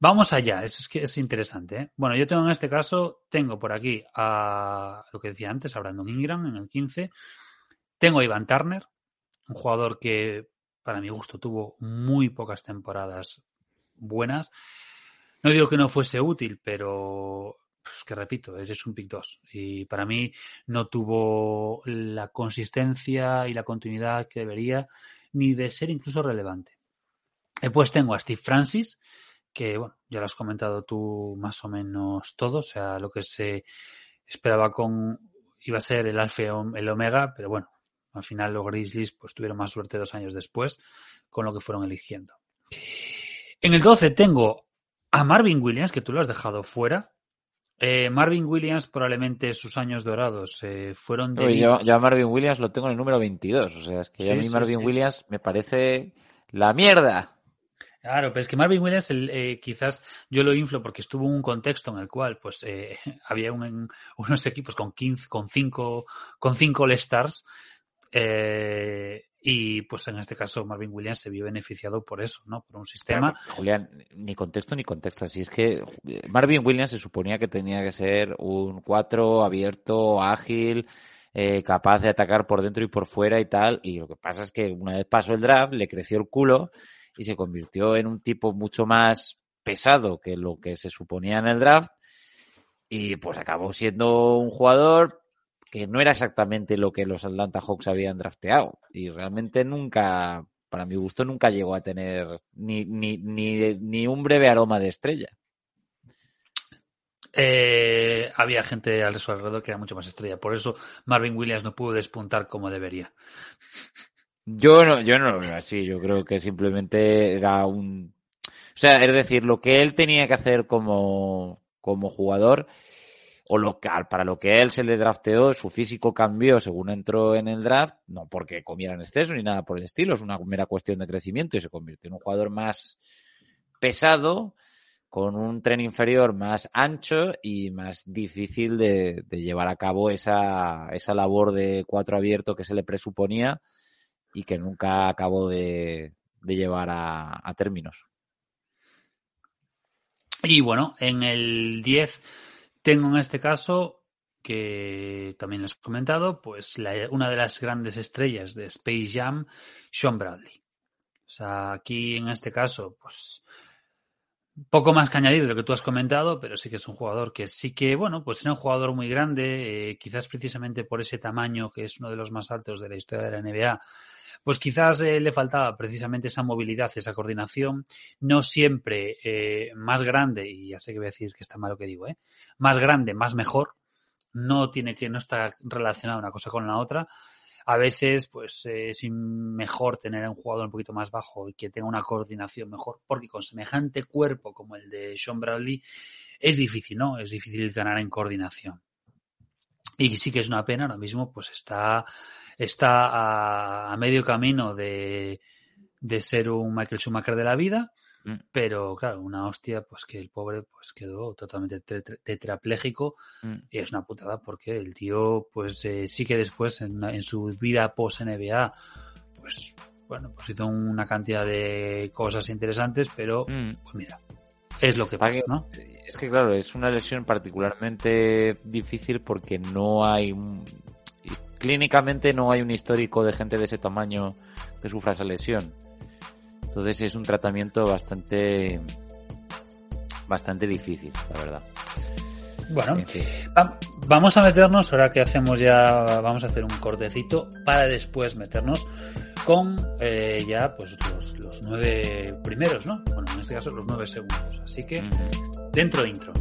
vamos allá. Eso es que es interesante. ¿eh? Bueno, yo tengo en este caso, tengo por aquí a lo que decía antes, a Brandon Ingram en el 15. Tengo a Ivan Turner, un jugador que para mi gusto tuvo muy pocas temporadas buenas. No digo que no fuese útil, pero pues que repito, es un pick 2. Y para mí no tuvo la consistencia y la continuidad que debería, ni de ser incluso relevante. Después tengo a Steve Francis, que bueno, ya lo has comentado tú más o menos todo, o sea, lo que se esperaba con iba a ser el alfa el omega, pero bueno, al final los Grizzlies pues tuvieron más suerte dos años después con lo que fueron eligiendo. En el 12 tengo a Marvin Williams, que tú lo has dejado fuera. Eh, Marvin Williams probablemente sus años dorados eh, fueron de... Yo, a Marvin Williams lo tengo en el número 22, o sea, es que a mí Marvin Williams me parece la mierda. Claro, pero es que Marvin Williams eh, quizás yo lo inflo porque estuvo en un contexto en el cual pues eh, [LAUGHS] había unos equipos con 15, con 5 con cinco All-Stars eh, y pues en este caso Marvin Williams se vio beneficiado por eso, ¿no? Por un sistema. Julián, ni contexto ni contexto. Si es que Marvin Williams se suponía que tenía que ser un 4 abierto, ágil, capaz de atacar por dentro y por fuera y tal. Y lo que pasa es que una vez pasó el draft, le creció el culo y se convirtió en un tipo mucho más pesado que lo que se suponía en el draft y pues acabó siendo un jugador que no era exactamente lo que los Atlanta Hawks habían drafteado y realmente nunca, para mi gusto, nunca llegó a tener ni, ni, ni, ni un breve aroma de estrella. Eh, había gente al su alrededor que era mucho más estrella, por eso Marvin Williams no pudo despuntar como debería. Yo no, yo no lo veo así. Yo creo que simplemente era un. O sea, es decir, lo que él tenía que hacer como, como jugador, o lo que, para lo que él se le drafteó, su físico cambió según entró en el draft, no porque comiera en exceso ni nada por el estilo, es una mera cuestión de crecimiento y se convirtió en un jugador más pesado, con un tren inferior más ancho y más difícil de, de llevar a cabo esa, esa labor de cuatro abierto que se le presuponía y que nunca acabó de, llevar a, términos. Y bueno, en el 10 tengo en este caso, que también les he comentado, pues una de las grandes estrellas de Space Jam, Sean Bradley. O sea, aquí en este caso, pues poco más que añadir de lo que tú has comentado, pero sí que es un jugador que sí que, bueno, pues era un jugador muy grande, eh, quizás precisamente por ese tamaño que es uno de los más altos de la historia de la NBA, pues quizás eh, le faltaba precisamente esa movilidad, esa coordinación, no siempre eh, más grande, y ya sé que voy a decir que está mal lo que digo, ¿eh? más grande, más mejor, no tiene que, no está relacionada una cosa con la otra. A veces, pues, eh, es mejor tener a un jugador un poquito más bajo y que tenga una coordinación mejor, porque con semejante cuerpo como el de Sean Bradley, es difícil, ¿no? Es difícil ganar en coordinación. Y sí que es una pena, ahora mismo, pues está está a, medio camino de, de, ser un Michael Schumacher de la vida, mm. pero claro, una hostia, pues que el pobre pues quedó totalmente tetrapléjico mm. y es una putada porque el tío, pues eh, sí que después en, en su vida post NBA, pues bueno, pues hizo una cantidad de cosas interesantes, pero mm. pues mira, es lo que pasa, ¿no? Es que claro, es una lesión particularmente difícil porque no hay clínicamente no hay un histórico de gente de ese tamaño que sufra esa lesión. Entonces es un tratamiento bastante bastante difícil, la verdad. Bueno, vamos a meternos, ahora que hacemos ya, vamos a hacer un cortecito para después meternos con eh, ya pues los, nueve primeros, ¿no? Bueno, en este caso los nueve segundos. Así que, dentro intro.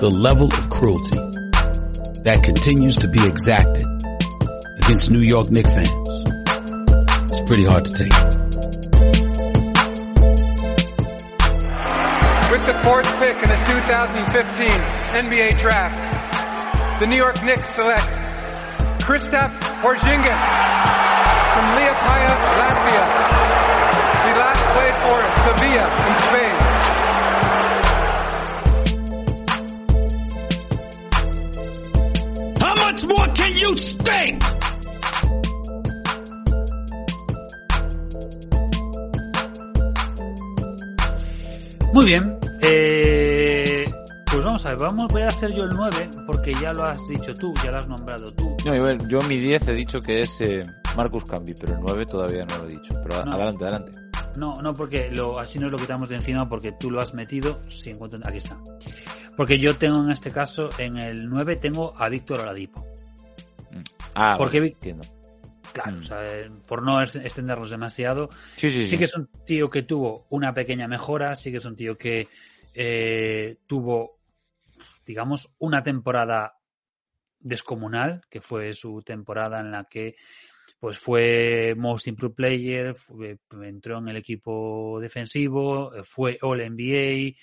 The level of cruelty that continues to be exacted against New York Knicks fans. is pretty hard to take. With the fourth pick in the 2015 NBA draft, the New York Knicks select Kristaps Porzingis from Liepaja, Latvia. He last played for Sevilla in Spain. Muy bien. Eh, pues vamos a ver, vamos, voy a hacer yo el 9 porque ya lo has dicho tú, ya lo has nombrado tú. No, yo mi 10 he dicho que es eh, Marcus Camby, pero el 9 todavía no lo he dicho. Pero adelante, adelante. no, no, porque lo, así nos lo quitamos de encima porque tú lo has metido. Si encuentro, aquí está. Porque yo tengo en este caso, en el 9, tengo a Víctor Oladipo. Ah, Porque entiendo. Claro, Mm. o sea, eh, por no extendernos demasiado, Sí, sí, sí. sí que es un tío que tuvo una pequeña mejora, sí que es un tío que eh, tuvo, digamos, una temporada descomunal, que fue su temporada en la que pues fue Most Improved Player, entró en el equipo defensivo, eh, fue All NBA,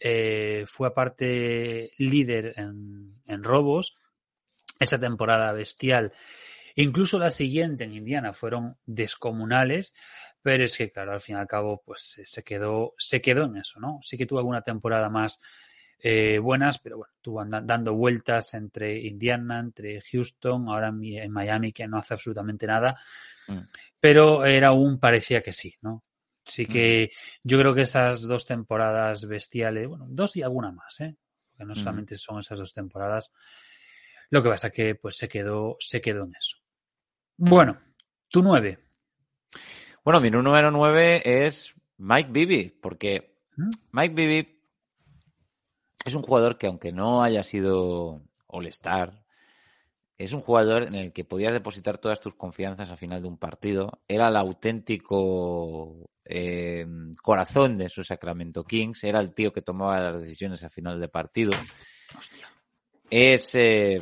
eh, fue aparte líder en, en robos. Esa temporada bestial. Incluso la siguiente en Indiana fueron descomunales, pero es que, claro, al fin y al cabo, pues se quedó, se quedó en eso, ¿no? Sí que tuvo alguna temporada más eh, buenas, pero bueno, tuvo anda- dando vueltas entre Indiana, entre Houston, ahora en Mi- en Miami, que no hace absolutamente nada, Mm. pero era un parecía que sí, ¿no? Sí que yo creo que esas dos temporadas bestiales, bueno, dos y alguna más, ¿eh? Porque no Ujú. solamente son esas dos temporadas. Lo que pasa que pues se quedó, se quedó en eso. Bueno, tu nueve. Bueno, mi número 9 es Mike Bibby, porque ¿Mm? Mike Bibby es un jugador que aunque no haya sido All-Star, es un jugador en el que podías depositar todas tus confianzas al final de un partido. Era el auténtico eh, corazón de esos Sacramento Kings. Era el tío que tomaba las decisiones al final de partido. Es, eh,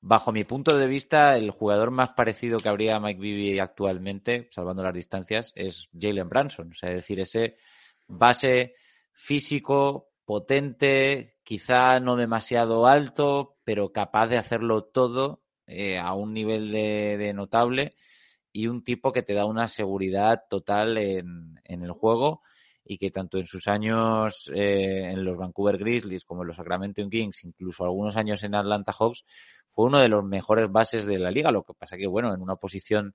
bajo mi punto de vista, el jugador más parecido que habría a Mike Bibby actualmente, salvando las distancias, es Jalen Branson. O sea, es decir, ese base físico, potente, quizá no demasiado alto, pero capaz de hacerlo todo eh, a un nivel de, de notable y un tipo que te da una seguridad total en, en el juego y que tanto en sus años eh, en los Vancouver Grizzlies como en los Sacramento Kings, incluso algunos años en Atlanta Hawks, fue uno de los mejores bases de la liga. Lo que pasa que, bueno, en una posición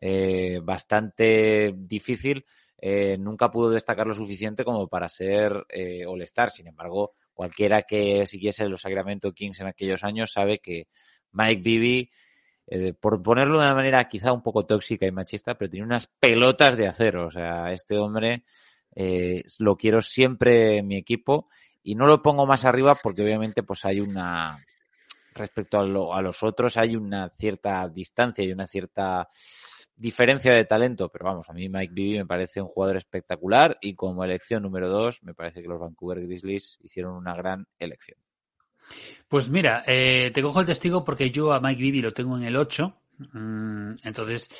eh, bastante difícil, eh, nunca pudo destacar lo suficiente como para ser eh, All-Star. Sin embargo, cualquiera que siguiese los Sacramento Kings en aquellos años sabe que Mike Bibby, eh, por ponerlo de una manera quizá un poco tóxica y machista, pero tiene unas pelotas de acero. O sea, este hombre eh, lo quiero siempre en mi equipo y no lo pongo más arriba porque obviamente pues hay una respecto a, lo- a los otros hay una cierta distancia y una cierta diferencia de talento, pero vamos, a mí Mike Bibby me parece un jugador espectacular y como elección número dos me parece que los Vancouver Grizzlies hicieron una gran elección. Pues mira, eh, te cojo el testigo porque yo a Mike Bibby lo tengo en el 8. Mm, entonces,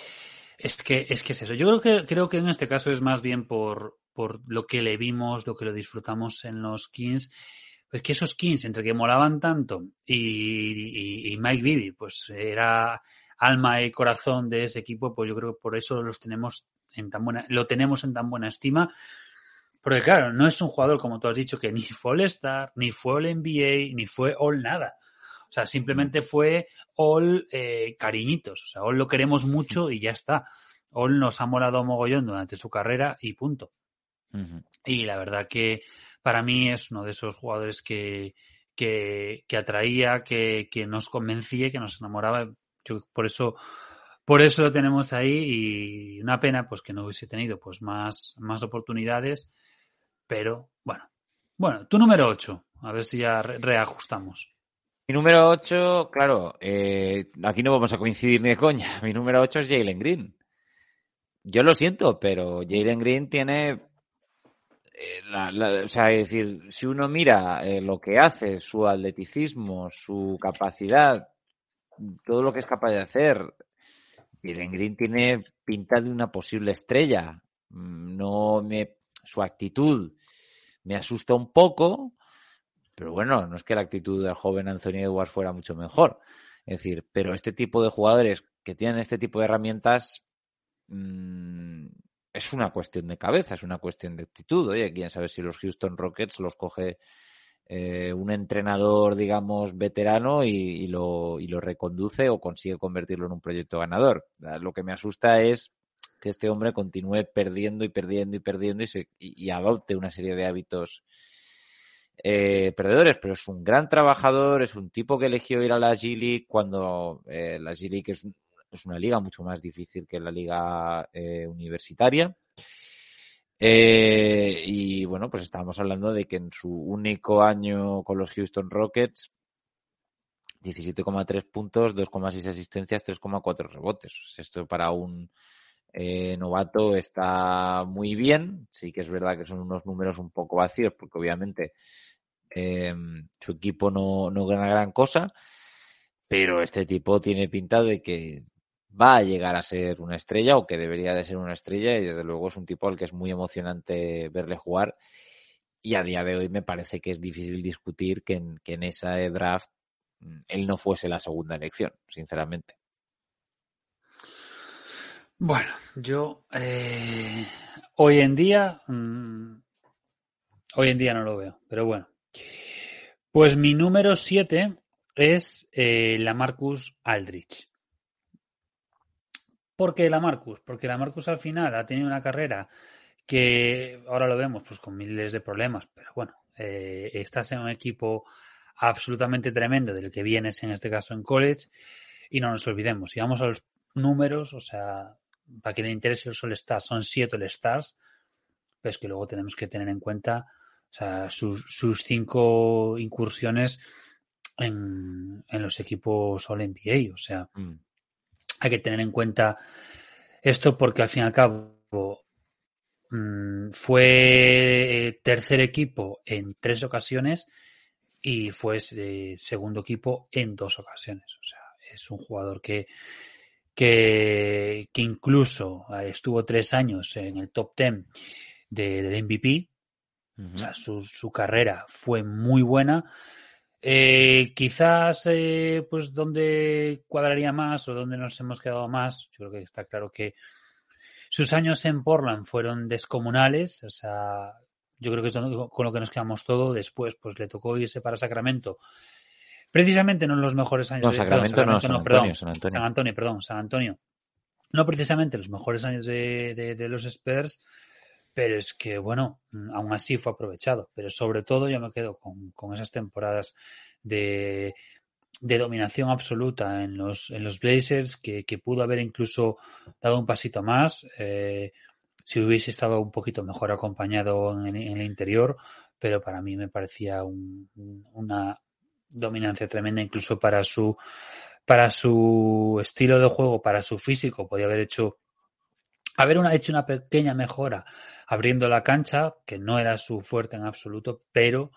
es que, es que es eso. Yo creo que, creo que en este caso es más bien por, por lo que le vimos, lo que lo disfrutamos en los Kings. Pues que esos Kings, entre que molaban tanto y, y- y Mike Bibby, pues era alma y corazón de ese equipo, pues yo creo que por eso los tenemos en tan buena, lo tenemos en tan buena estima. Porque claro, no es un jugador, como tú has dicho, que ni fue All-Star, ni fue All-NBA, ni fue All nada. O sea, simplemente fue All eh, cariñitos. O sea, All lo queremos mucho y ya está. All nos ha molado mogollón durante su carrera y punto. Y la verdad que para mí es uno de esos jugadores que, que, que atraía, que, que nos convencía, que nos enamoraba. Yo por eso, por eso lo tenemos ahí y una pena pues que no hubiese tenido pues más, más oportunidades. Pero bueno. Bueno, tu número 8. A ver si ya re- reajustamos. Mi número 8, claro, eh, aquí no vamos a coincidir ni de coña. [LAUGHS] Mi número 8 es Jalen Green. Yo lo siento, pero Jalen Green tiene. eh, o sea, es decir, si uno mira eh, lo que hace, su atleticismo, su capacidad, todo lo que es capaz de hacer, Jalen Green tiene pinta de una posible estrella. No me. Su actitud me asusta un poco, pero bueno, no es que la actitud del joven Anthony Edwards fuera mucho mejor. Es decir, pero este tipo de jugadores que tienen este tipo de herramientas mm, es una cuestión de cabeza, es una cuestión de actitud. Oye, quién sabe si los Houston Rockets los coge eh, un entrenador, digamos, veterano y, lo, y lo reconduce o consigue convertirlo en un proyecto ganador. Lo que me asusta es que este hombre continúe perdiendo y perdiendo y perdiendo y, se, y, y adopte una serie de hábitos eh, perdedores, pero es un gran trabajador, es un tipo que eligió ir a la G-League cuando eh, la G-League es, es, una liga mucho más difícil que la liga eh, universitaria. Eh, y bueno, pues estábamos hablando de que en su único año con los Houston Rockets, 17,3 puntos, 2,6 asistencias, 3,4 rebotes. Esto para un eh, novato está muy bien. Sí que es verdad que son unos números un poco vacíos, porque obviamente eh, su equipo no, no gana gran cosa, pero este tipo tiene pinta de que va a llegar a ser una estrella o que debería de ser una estrella y desde luego es un tipo al que es muy emocionante verle jugar y a día de hoy me parece que es difícil discutir que en, que esa draft mm, él no fuese la segunda elección, sinceramente. Bueno, yo eh, hoy en día, mmm, hoy en día no lo veo, pero bueno. Pues mi número 7 es eh, la Marcus Aldrich. ¿Por qué la Marcus? Porque la Marcus al final ha tenido una carrera que ahora lo vemos pues con miles de problemas, pero bueno, eh, estás en un equipo absolutamente tremendo del que vienes en este caso en college y no nos olvidemos, si vamos a los números, o sea, para quien le interese los All Stars, son siete All Stars, pues que luego tenemos que tener en cuenta sus, sus cinco incursiones en, en, los equipos All NBA, o sea, mm. Hay que tener en cuenta esto porque al fin y al cabo mmm, fue tercer equipo en tres ocasiones y fue eh, segundo equipo en dos ocasiones. O sea, es un jugador que, que, que incluso eh, estuvo tres años en el top ten de, del MVP. Uh -huh. O sea, su, su, carrera fue muy buena. Eh, quizás, eh, pues, donde cuadraría más o donde nos hemos quedado más, yo creo que está claro que sus años en Portland fueron descomunales. O sea, yo creo que es con lo que nos quedamos todo. Después, pues, le tocó irse para Sacramento precisamente no en los mejores años no, Sacramento, de, no, San no, Antonio, perdón, San Antonio. San Antonio, perdón, San Antonio. No precisamente los mejores años de, de, de, los Spurs, pero es que, bueno, aún así fue aprovechado. Pero sobre todo yo me quedo con, con esas temporadas de, de, dominación absoluta en los, en los Blazers, que, que, pudo haber incluso dado un pasito más eh, si hubiese estado un poquito mejor acompañado en, en el interior, pero para mí me parecía un, una dominancia tremenda incluso para su para su estilo de juego, para su físico, podía haber hecho haber una, hecho una pequeña mejora abriendo la cancha, que no era su fuerte en absoluto, pero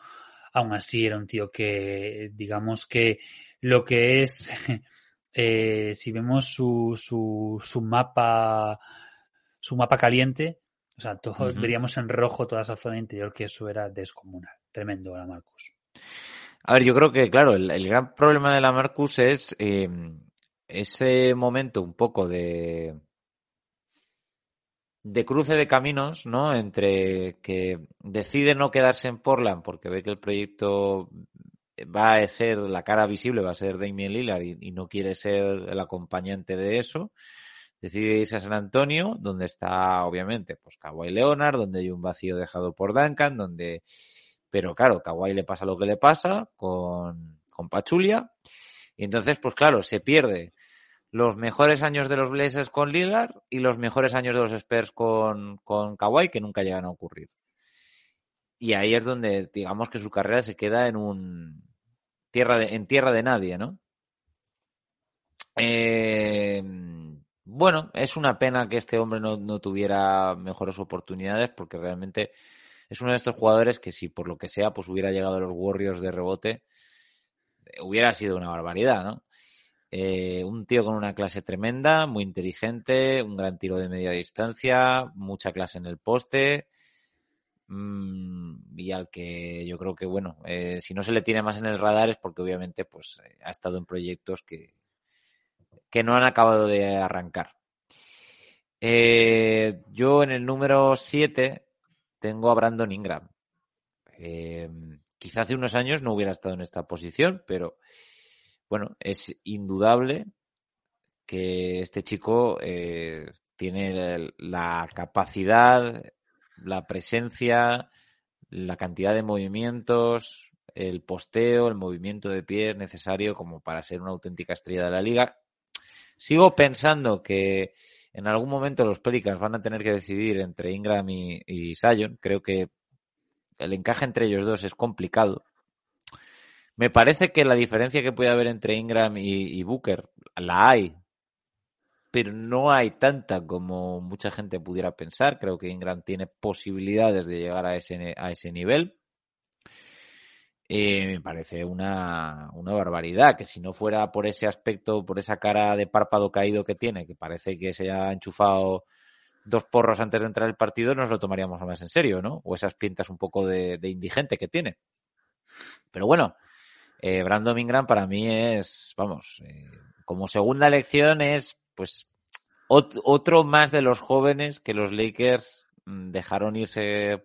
aún así era un tío que, digamos que lo que es, [LAUGHS] eh, si vemos su, su, su mapa, su mapa caliente, o sea, todos uh -huh. veríamos en rojo toda esa zona interior, que eso era descomunal. Tremendo la Marcus. A ver, yo creo que, claro, el, el gran problema de la Marcus es eh, ese momento un poco de, de cruce de caminos, ¿no? Entre que decide no quedarse en Portland porque ve que el proyecto va a ser la cara visible, va a ser Damien Lillard y, y no quiere ser el acompañante de eso. Decide irse a San Antonio, donde está, obviamente, pues Kawhi Leonard, donde hay un vacío dejado por Duncan, donde pero claro, Kawhi le pasa lo que le pasa con, con Pachulia. Y entonces, pues claro, se pierde los mejores años de los Blazers con Lillard y los mejores años de los Spurs con, con Kawhi que nunca llegan a ocurrir. Y ahí es donde, digamos que su carrera se queda en un tierra de, en tierra de nadie, ¿no? Eh, bueno, es una pena que este hombre no, no tuviera mejores oportunidades porque realmente es uno de estos jugadores que si por lo que sea pues hubiera llegado a los Warriors de rebote, hubiera sido una barbaridad, ¿no? Eh, un tío con una clase tremenda, muy inteligente, un gran tiro de media distancia, mucha clase en el poste mmm, y al que yo creo que, bueno, eh, si no se le tiene más en el radar es porque obviamente pues eh, ha estado en proyectos que, que no han acabado de arrancar. Yo en el número 7 tengo a Brandon Ingram. Quizá hace unos años no hubiera estado en esta posición, pero bueno, es indudable que este chico eh, tiene la capacidad, la presencia, la cantidad de movimientos, el posteo, el movimiento de pies necesario como para ser una auténtica estrella de la liga. Sigo pensando que en algún momento los Pelicans van a tener que decidir entre Ingram y, y Sion. Creo que el encaje entre ellos dos es complicado. Me parece que la diferencia que puede haber entre Ingram y, Booker la hay, pero no hay tanta como mucha gente pudiera pensar. Creo que Ingram tiene posibilidades de llegar a ese, a ese nivel. Eh, me parece una, una barbaridad que si no fuera por ese aspecto, por esa cara de párpado caído que tiene, que parece que se ha enchufado dos porros antes de entrar el partido, nos lo tomaríamos más en serio, ¿no? O esas pintas un poco de indigente que tiene. Pero bueno, eh, Brandon Ingram para mí es, vamos, eh, como segunda elección es, pues, ot otro más de los jóvenes que los Lakers mm, dejaron irse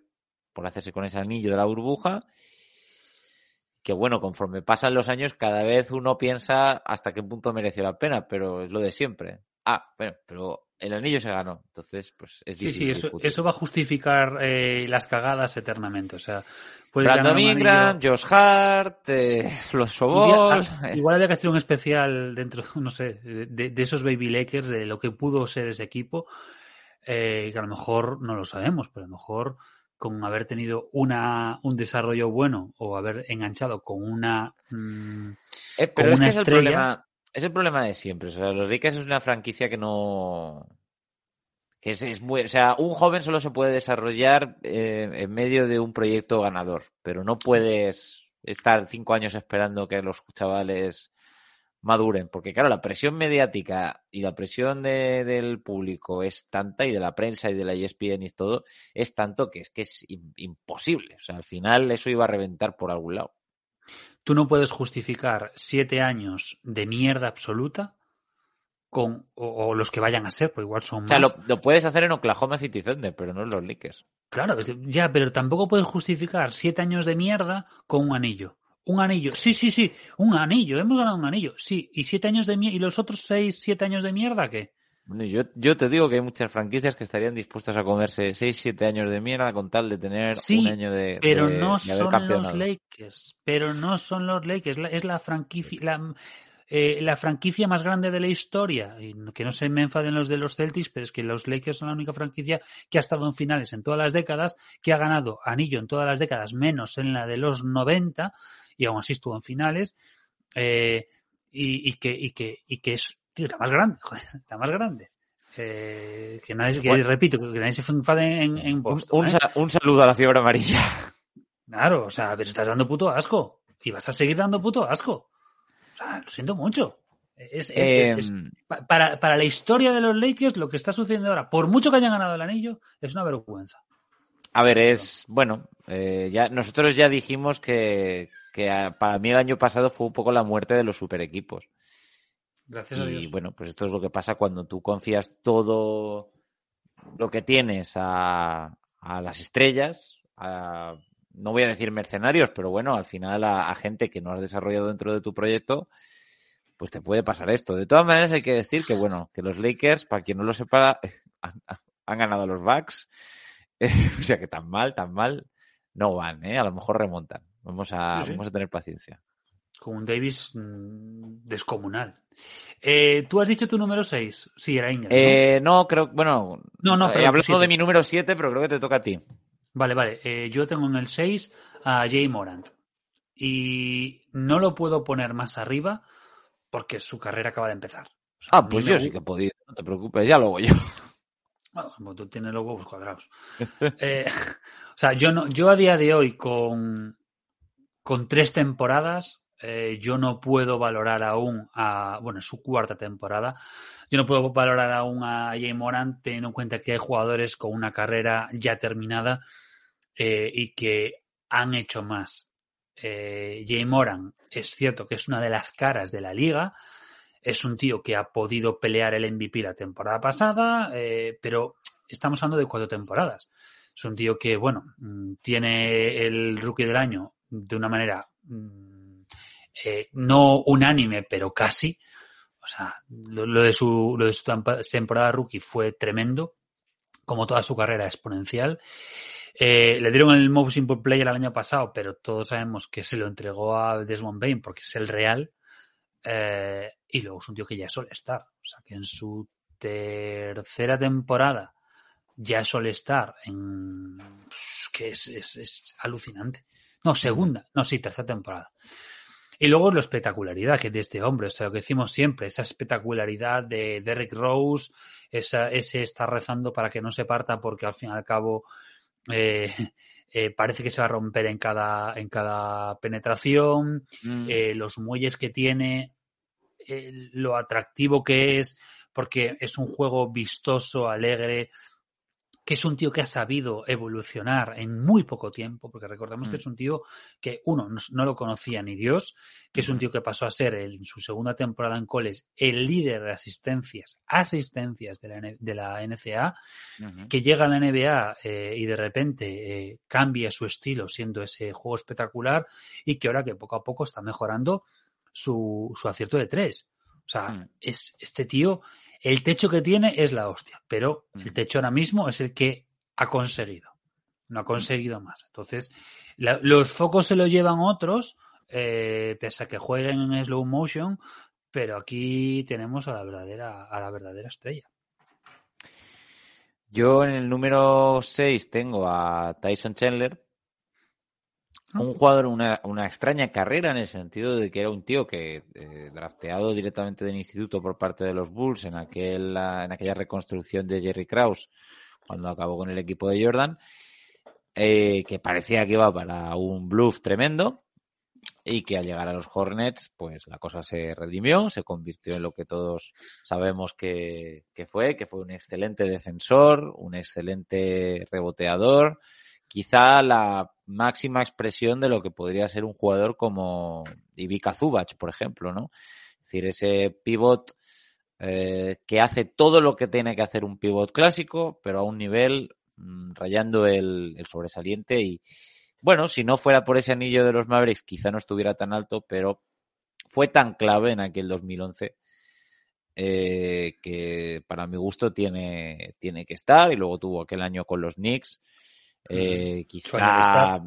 por hacerse con ese anillo de la burbuja. Que bueno, conforme pasan los años, cada vez uno piensa hasta qué punto mereció la pena, pero es lo de siempre. Ah, bueno, pero el anillo se ganó. Entonces, pues es Sí, difícil. sí, eso, discutir. eso va a justificar eh, las cagadas eternamente. O sea, puedes Brandon Ingram, Josh Hart, eh, [LAUGHS] Lonzo Igual, Ball. ah, igual había que hacer un especial dentro, [LAUGHS] no sé, de, de esos Baby Lakers, de lo que pudo ser ese equipo, eh, que a lo mejor no lo sabemos, pero a lo mejor con haber tenido una, un desarrollo bueno o haber enganchado con una... mm, Eh, con pero es una que es el estrella. problema, es el problema de siempre. O sea, los Lakers es una franquicia que no. que es, es muy. O sea, un joven solo se puede desarrollar eh, en medio de un proyecto ganador, pero no puedes estar cinco años esperando que los chavales maduren, porque claro, la presión mediática y la presión de- del público es tanta y de la prensa y de la ESPN y todo es tanto que es que es im- imposible. O sea, al final eso iba a reventar por algún lado. Tú no puedes justificar siete años de mierda absoluta con o, o los que vayan a ser, porque igual son O sea, más. lo, lo puedes hacer en Oklahoma City Thunder, pero no en los Lakers. Claro, ya, pero tampoco puedes justificar siete años de mierda con un anillo. Un anillo, sí, sí, sí, un anillo, hemos ganado un anillo, sí, y siete años de mierda, y los otros seis, siete años de mierda, ¿qué? Bueno, yo, yo te digo que hay muchas franquicias que estarían dispuestas a comerse 6-7 años de mierda con tal de tener Sí, un año de, Pero de- no de son los. Lakers, pero no son los Lakers, la- es la franquicia, la, eh, la franquicia más grande de la historia, y que no se me enfaden los de los Celtics, pero es que los Lakers son la única franquicia que ha estado en finales en todas las décadas, que ha ganado anillo en todas las décadas, menos en la de los 90, y aún así estuvo en finales, eh, y, y que, y, que, y que es tío, la más grande, [LAUGHS] joder, la más grande. Eh, que nadie, que Bueno. repito, que nadie se enfade en, en Un, Boston. un ¿eh? un saludo a la fiebre amarilla. Claro, o sea, pero estás dando puto asco. Y vas a seguir dando puto asco. O sea, lo siento mucho. Es, es- es- es- Em, pa- para, para la historia de los Lakers, lo que está sucediendo ahora, por mucho que hayan ganado el anillo, es una vergüenza. a ver, es bueno. eh, ya nosotros ya dijimos que, que para mí el año pasado fue un poco la muerte de los super equipos. Gracias a Y Dios. bueno, pues esto es lo que pasa cuando tú confías todo lo que tienes a, a las estrellas, a, no voy a decir mercenarios, pero bueno, al final a, a gente que no has desarrollado dentro de tu proyecto, pues te puede pasar esto. De todas maneras hay que decir que bueno, que los Lakers, para quien no lo sepa, [LAUGHS] han, han ganado a los Bucks, [LAUGHS] o sea que tan mal, tan mal no van, ¿eh? A lo mejor remontan. Vamos a, Sí, sí. vamos a tener paciencia. Con un Davis mm, descomunal. Eh, Tú has dicho tu número 6. Sí, era Ingram. ¿no? Eh, no, creo, bueno, No, no, he hablado de mi número 7, pero creo que te toca a ti. Vale, vale. Eh, yo tengo en el 6 a Jay Morant. Y no lo puedo poner más arriba porque su carrera acaba de empezar. O sea, a Ah, pues yo sí que he podido, no te preocupes, ya lo hago yo. Bueno, tú tienes los huevos cuadrados. [LAUGHS] [LAUGHS] O sea, yo no, yo a día de hoy con, con tres temporadas, eh, yo no puedo valorar aún a, bueno, su cuarta temporada, yo no puedo valorar aún a Jay Morant teniendo en cuenta que hay jugadores con una carrera ya terminada eh, y que han hecho más. Eh, Jay Moran es cierto que es una de las caras de la liga, es un tío que ha podido pelear el MVP la temporada pasada, eh, pero estamos hablando de cuatro temporadas. Es un tío que, bueno, mm, tiene el rookie del año de una manera mm, eh, no unánime, pero casi. O sea, lo, de su, lo de su temporada rookie fue tremendo, como toda su carrera exponencial. Eh, le dieron el Most Improved Player el año pasado, pero todos sabemos que se lo entregó a Desmond Bain porque es el real. Eh, y luego es un tío que ya suele estar. O sea, que en su tercera temporada ya suele estar en que es, es, es alucinante. No, segunda, no, sí, tercera temporada. Y luego la espectacularidad que es de este hombre, o sea, lo que decimos siempre, esa espectacularidad de Derek Rose, esa, ese estar rezando para que no se parta porque al fin y al cabo eh, [LAUGHS] eh, parece que se va a romper en cada, en cada penetración, Mm. eh, los muelles que tiene, lo atractivo que es, porque es un juego vistoso, alegre, que es un tío que ha sabido evolucionar en muy poco tiempo, porque recordemos Mm. que es un tío que, uno, no, no lo conocía ni Dios, que es un tío que pasó a ser en su segunda temporada en Coles el líder de asistencias, asistencias de la, de la NCA, que llega a la NBA eh, y de repente eh, cambia su estilo siendo ese juego espectacular y que ahora que poco a poco está mejorando su, su acierto de tres. O sea, Mm. es este tío, el techo que tiene es la hostia, pero el Ujú. techo ahora mismo es el que ha conseguido. No ha conseguido más. Entonces, la- los focos se los llevan otros, eh, pese a que jueguen en slow motion, pero aquí tenemos a la verdadera, a la verdadera estrella. Yo en el número 6 tengo a Tyson Chandler. Un jugador, una, una extraña carrera en el sentido de que era un tío que, eh, drafteado directamente del instituto por parte de los Bulls en, aquel, en aquella reconstrucción de Jerry Krause, cuando acabó con el equipo de Jordan, eh, que parecía que iba para un bluff tremendo y que al llegar a los Hornets, pues la cosa se redimió, se convirtió en lo que todos sabemos que, que fue, que fue un excelente defensor, un excelente reboteador, quizá la máxima expresión de lo que podría ser un jugador como Ivica Zubac, por ejemplo, ¿no? Es decir, ese pivot eh, que hace todo lo que tiene que hacer un pivot clásico, pero a un nivel mm, rayando el, el sobresaliente y, bueno, si no fuera por ese anillo de los Mavericks, quizá no estuviera tan alto, pero fue tan clave en aquel 2011 eh, que para mi gusto tiene, tiene que estar. Y luego tuvo aquel año con los Knicks. Eh, quizá.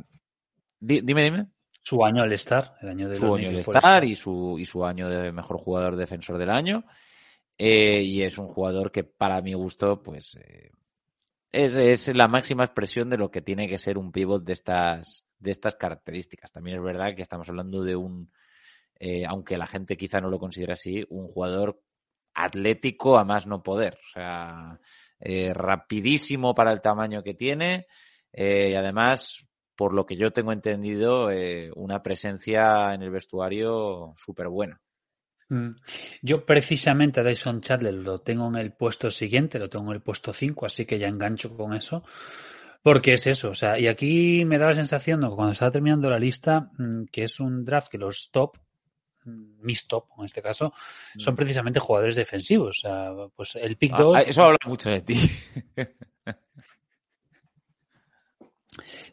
Di- dime, dime. Su año al estar, el año de Su año fue estar y su, y su año de mejor jugador defensor del año. Eh, y es un jugador que para mi gusto, pues, eh, es, es la máxima expresión de lo que tiene que ser un pivot de estas, de estas características. También es verdad que estamos hablando de un, eh, aunque la gente quizá no lo considere así, un jugador atlético a más no poder. O sea, eh, rapidísimo para el tamaño que tiene eh, y además, por lo que yo tengo entendido, eh, una presencia en el vestuario súper buena. Mm. Yo precisamente a Dyson Chandler lo tengo en el puesto siguiente, lo tengo en el puesto 5, así que ya engancho con eso. Porque es eso, o sea, y aquí me da la sensación, ¿no? cuando estaba terminando la lista, mm, que es un draft que los top, mm, mis top en este caso, son precisamente jugadores defensivos. O sea, pues el pick Ah, 2. ah, eso habla mucho de ti. [LAUGHS]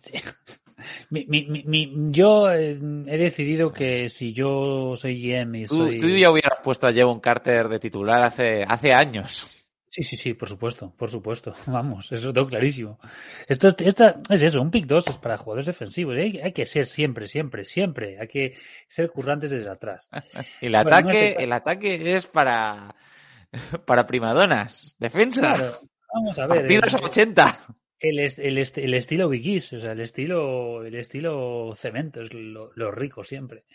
[LAUGHS] Mi, mi, mi, mi- yo eh, he decidido que si yo soy GM y Tú, soy... tú ya hubieras puesto a Jevon Carter de titular hace, hace años. Sí, sí, sí, por supuesto, por supuesto. [LAUGHS] Vamos, eso tengo clarísimo. Esto es, esta, es eso, un pick 2 es para jugadores defensivos. Hay, hay que ser siempre, siempre, siempre. Hay que ser currantes desde atrás. [LAUGHS] El Bueno, ataque, el ataque es para, para primadonas. Defensa. Claro, vamos a ver. Partidos a 80. El, est- el, est- el estilo Big East, o sea, el estilo, el estilo cemento, es lo, lo rico siempre.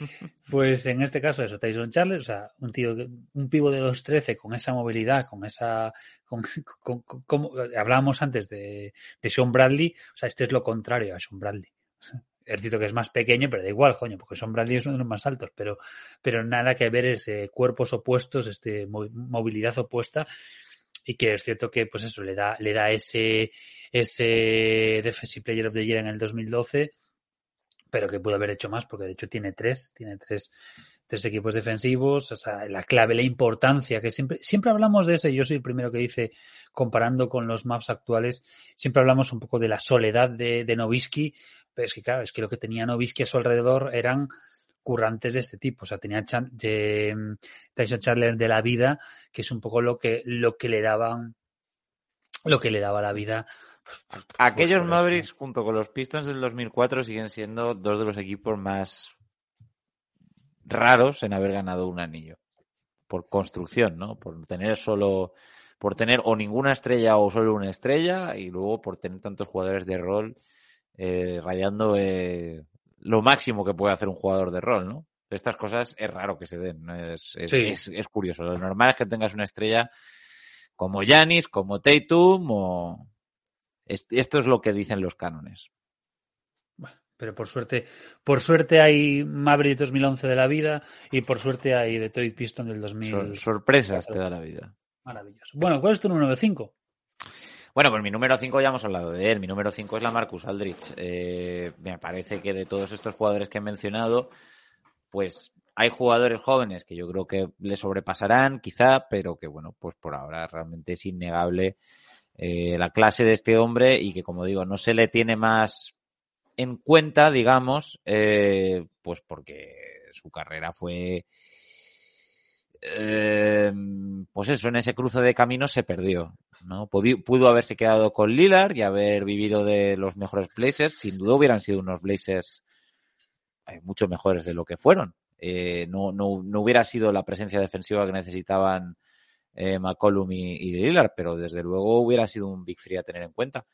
[LAUGHS] Pues en este caso eso, Tyson Charles, o sea, un tío, un pivo de 2.13 con esa movilidad, con esa, con, con- con- como hablábamos antes de, de Sean Bradley, o sea, este es lo contrario a Sean Bradley. [LAUGHS] Es cierto que es más pequeño, pero da igual, coño, porque Sean Bradley es uno de los más altos, pero, pero nada que ver es eh, cuerpos opuestos, este, mo- movilidad opuesta, y que es cierto que, pues eso, le da, le da ese, ese Defensive Player of the Year en el 2012, pero que pudo haber hecho más, porque de hecho tiene tres, tiene tres, tres equipos defensivos, o sea, la clave, la importancia, que siempre, siempre hablamos de eso, yo soy el primero que dice, comparando con los maps actuales, siempre hablamos un poco de la soledad de, de Novisky, pero es que claro, es que lo que tenía Novisky a su alrededor eran currantes de este tipo, o sea, tenía Chan- de, Tyson Chandler de la vida, que es un poco lo que, lo que le daban, lo que le daba la vida. pues, pues, pues, Aquellos. Mavericks, junto con los Pistons del 2004, siguen siendo dos de los equipos más raros en haber ganado un anillo. por construcción, ¿no? Por tener solo, por tener o ninguna estrella o solo una estrella y luego por tener tantos jugadores de rol eh, rayando eh, lo máximo que puede hacer un jugador de rol, ¿no? Estas cosas es raro que se den, ¿no? es, es, Sí. es- es curioso. Lo normal es que tengas una estrella como Yanis, como Tatum o... es- Esto es lo que dicen los cánones. Bueno, pero por suerte, por suerte hay Mavericks 2011 de la vida y por suerte hay Detroit Pistons del 2000. Sor- sorpresas te da la vida. Maravilloso. Bueno, ¿cuál es tu número 5? Bueno, pues mi número 5 ya hemos hablado de él. Mi número 5 es la Marcus Aldrich. Eh, me parece que de todos estos jugadores que he mencionado, pues hay jugadores jóvenes que yo creo que le sobrepasarán, quizá, pero que bueno, pues por ahora realmente es innegable eh, la clase de este hombre y que, como digo, no se le tiene más en cuenta, digamos, eh, pues porque su carrera fue eh, pues eso, en ese cruce de caminos se perdió. ¿no? Pudo haberse quedado con Lillard y haber vivido de los mejores Blazers. Sin duda hubieran sido unos Blazers eh, mucho mejores de lo que fueron. Eh, no, no, no hubiera sido la presencia defensiva que necesitaban eh, McCollum y, y Lillard, pero desde luego hubiera sido un Big Free a tener en cuenta.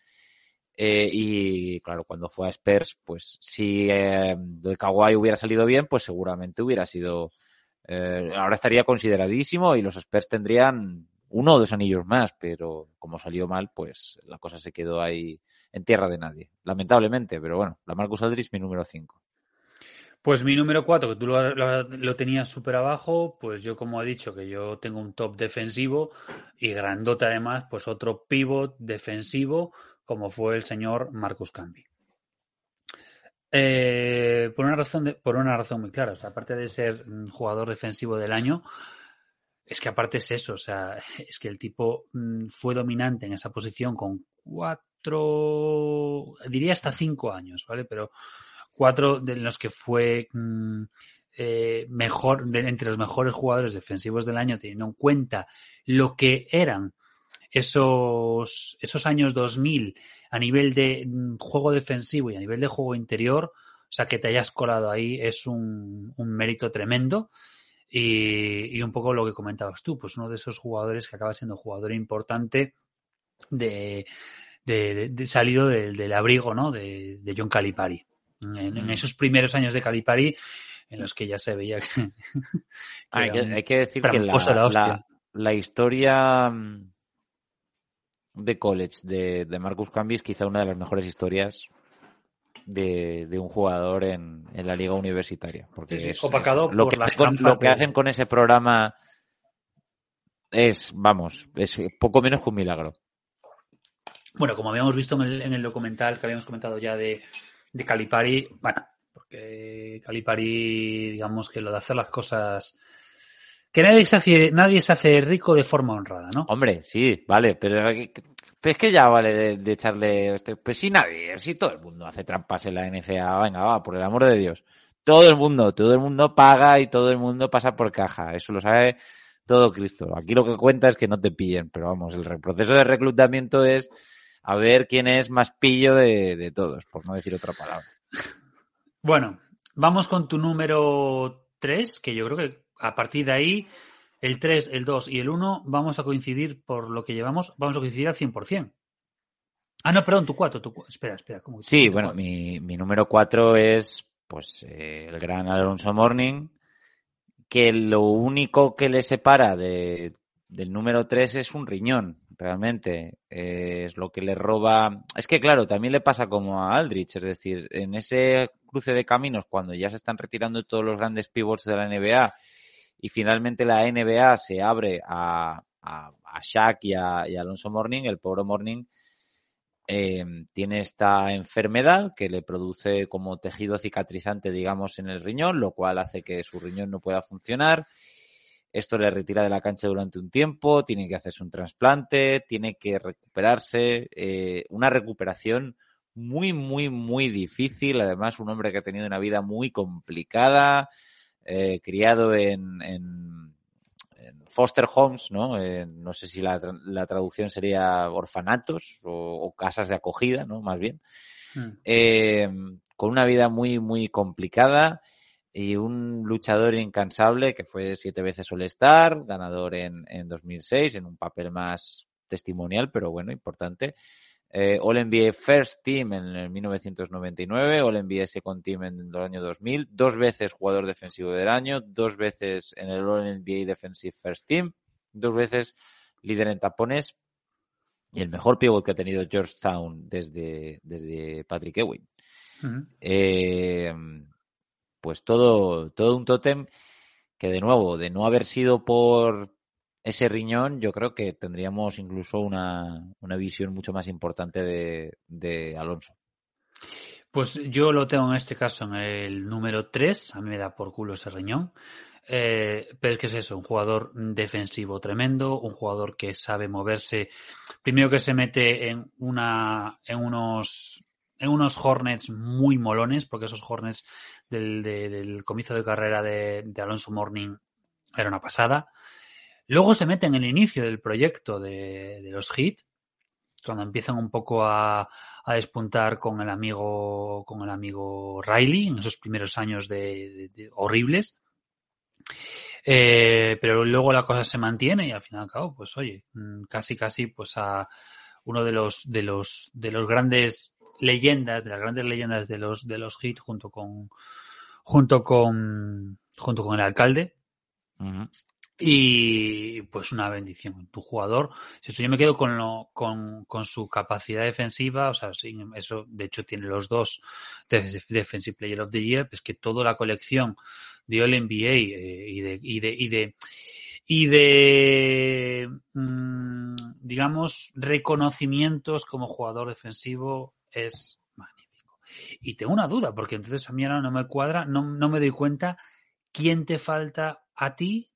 Y claro, cuando fue a Spurs, pues si eh, de Kawhi hubiera salido bien, pues seguramente hubiera sido eh, ahora estaría consideradísimo y los Spurs tendrían uno o dos anillos más, pero como salió mal, pues la cosa se quedó ahí en tierra de nadie, lamentablemente, pero bueno, la Marcus Aldridge mi número 5. Pues mi número 4, que tú lo, lo- tenías súper abajo, pues yo como he dicho que yo tengo un top defensivo y grandote además, pues otro pivot defensivo como fue el señor Marcus Camby. Eh, por una razón de- por una razón muy clara, o sea, aparte de ser mm, jugador defensivo del año, es que aparte es eso, o sea, [LAUGHS] es que el tipo mm, fue dominante en esa posición con cuatro, diría hasta cinco años, ¿vale? Pero cuatro de los que fue mm, eh, mejor, de- entre los mejores jugadores defensivos del año, teniendo en cuenta lo que eran esos, esos años 2000 a nivel de mm, juego defensivo y a nivel de juego interior, o sea, que te hayas colado ahí es un, un mérito tremendo. Y, y un poco lo que comentabas tú, pues uno de esos jugadores que acaba siendo jugador importante de, de- de- de salido del, del abrigo ¿no? de, de John Calipari. En, en Mm. esos primeros años de Calipari, en los que ya se veía que, [LAUGHS] que hay, que, un hay que decir que la- la historia mm, de college de, de Marcus Camby es quizá una de las mejores historias de, de un jugador en, en la liga universitaria. Porque Sí, sí, es- opacado es- lo, por que, con- lo que hacen con ese programa es, vamos, es poco menos que un milagro. Bueno, como habíamos visto en el, en el documental que habíamos comentado ya de, de Calipari, bueno, porque Calipari, digamos que lo de hacer las cosas. Que nadie se hace, nadie se hace rico de forma honrada, ¿no? Hombre, sí, vale, pero, es que ya vale de, de echarle. Este, pues si nadie, si todo el mundo hace trampas en la NCA, venga, va, por el amor de Dios. Todo el mundo, todo el mundo paga y todo el mundo pasa por caja. Eso lo sabe todo Cristo. Aquí lo que cuenta es que no te pillen, pero vamos, el proceso de reclutamiento es a ver quién es más pillo de, de todos, por no decir otra palabra. Bueno, vamos con tu número 3, que yo creo que a partir de ahí, el 3, el 2 y el 1 vamos a coincidir por lo que llevamos, vamos a coincidir al 100%. Ah, no, perdón, tu 4, tu, espera, espera. ¿cómo Sí, bueno, mi, mi número cuatro es pues eh, el gran Alonso Morning, que lo único que le separa de, del número tres es un riñón, realmente. Eh, es lo que le roba. Es que, claro, también le pasa como a Aldrich, es decir, en ese cruce de caminos, cuando ya se están retirando todos los grandes pivots de la NBA y finalmente la NBA se abre a, Shaq y a, y a Alonso Morning, el pobre Morning eh, tiene esta enfermedad que le produce como tejido cicatrizante, digamos, en el riñón, lo cual hace que su riñón no pueda funcionar. Esto le retira de la cancha durante un tiempo, tiene que hacerse un trasplante, tiene que recuperarse, eh, una recuperación muy, muy, muy difícil. Además, un hombre que ha tenido una vida muy complicada, eh, criado en, en, en foster homes, ¿no? Eh, no sé si la, la traducción sería orfanatos o, o casas de acogida, ¿no? Más bien. Mm. Eh, con una vida muy, muy complicada. y un luchador incansable que fue siete veces All-Star, ganador en, en 2006, en un papel más testimonial, pero bueno, importante. Eh, All NBA First Team en el 1999, All NBA Second Team en el año 2000, dos veces jugador defensivo del año, dos veces en el All NBA Defensive First Team, dos veces líder en tapones y el mejor pivot que ha tenido Georgetown desde, desde Patrick Ewing. Eh, pues todo, todo un tótem que de nuevo, de no haber sido por ese riñón, yo creo que tendríamos incluso una, una visión mucho más importante de, Alonso. Pues yo lo tengo en este caso en el número 3, a mí me da por culo ese riñón. Eh, pero es que es eso, un jugador defensivo tremendo, un jugador que sabe moverse, primero que se mete en una, en unos, en unos Hornets muy molones, porque esos Hornets del, de- del comienzo de carrera de, de Alonso Morning era una pasada. Luego se mete en el inicio del proyecto de, los Heat, cuando empiezan un poco a, despuntar con el amigo, con el amigo Riley en esos primeros años de, horribles. Eh, pero luego la cosa se mantiene y al fin y cabo, pues oye, mm, casi casi pues a uno de los de los de los grandes leyendas, de las grandes leyendas de los de los hits junto con junto con junto con el alcalde. Y pues una bendición. Tu jugador, yo me quedo con, lo, con, con su capacidad defensiva, o sea, eso de hecho tiene los dos Def- Defensive Player of the Year, pues que toda la colección de All NBA eh, y de y de y de y de mm, digamos reconocimientos como jugador defensivo es magnífico. Y tengo una duda, porque entonces a mí ahora no me cuadra, no, no me doy cuenta quién te falta a ti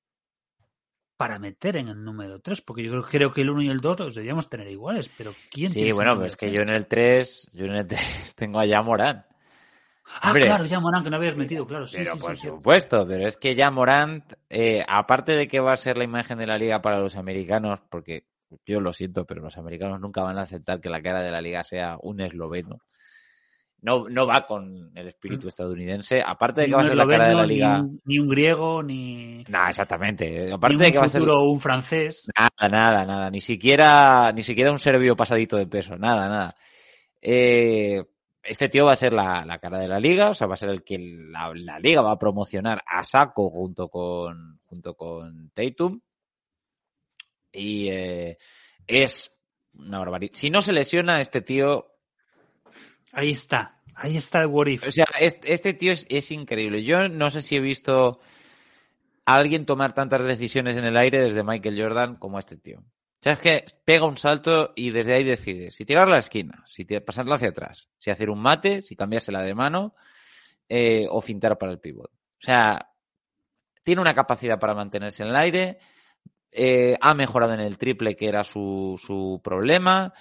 para meter en el número 3, porque yo creo, creo que el 1 y el 2 los deberíamos tener iguales, pero ¿quién Sí, bueno, pues es que yo en el 3, yo en el 3 [LAUGHS] tengo a Morant. Ah, Hombre. claro, ya Morán, que no habías metido, claro, sí, pero sí, sí, por sí. supuesto, pero es que ya Morant, eh, aparte de que va a ser la imagen de la liga para los americanos, porque yo lo siento, pero los americanos nunca van a aceptar que la cara de la liga sea un esloveno. No, no va con el espíritu estadounidense. Aparte de Ni que va a ser la cara de la liga. Ni un, ni un griego, ni, No, exactamente. ni Aparte un de que va a ser. un francés. Nada, nada, nada. Ni siquiera, ni siquiera un serbio pasadito de peso. Nada, nada. Eh, este tío va a ser la, la cara de la liga, o sea, va a ser el que la, la liga va a promocionar a saco junto con, junto con Tatum. Y eh, es una barbaridad. Si no se lesiona, este tío Ahí está, ahí está el what if. O sea, este, tío es, increíble. Yo no sé si he visto a alguien tomar tantas decisiones en el aire desde Michael Jordan como este tío. O sea, que pega un salto y desde ahí decide si tirar la esquina, si pasarla hacia atrás, si hacer un mate, si cambiársela de mano eh, o fintar para el pivot. O sea, tiene una capacidad para mantenerse en el aire, eh, ha mejorado en el triple que era su, su problema,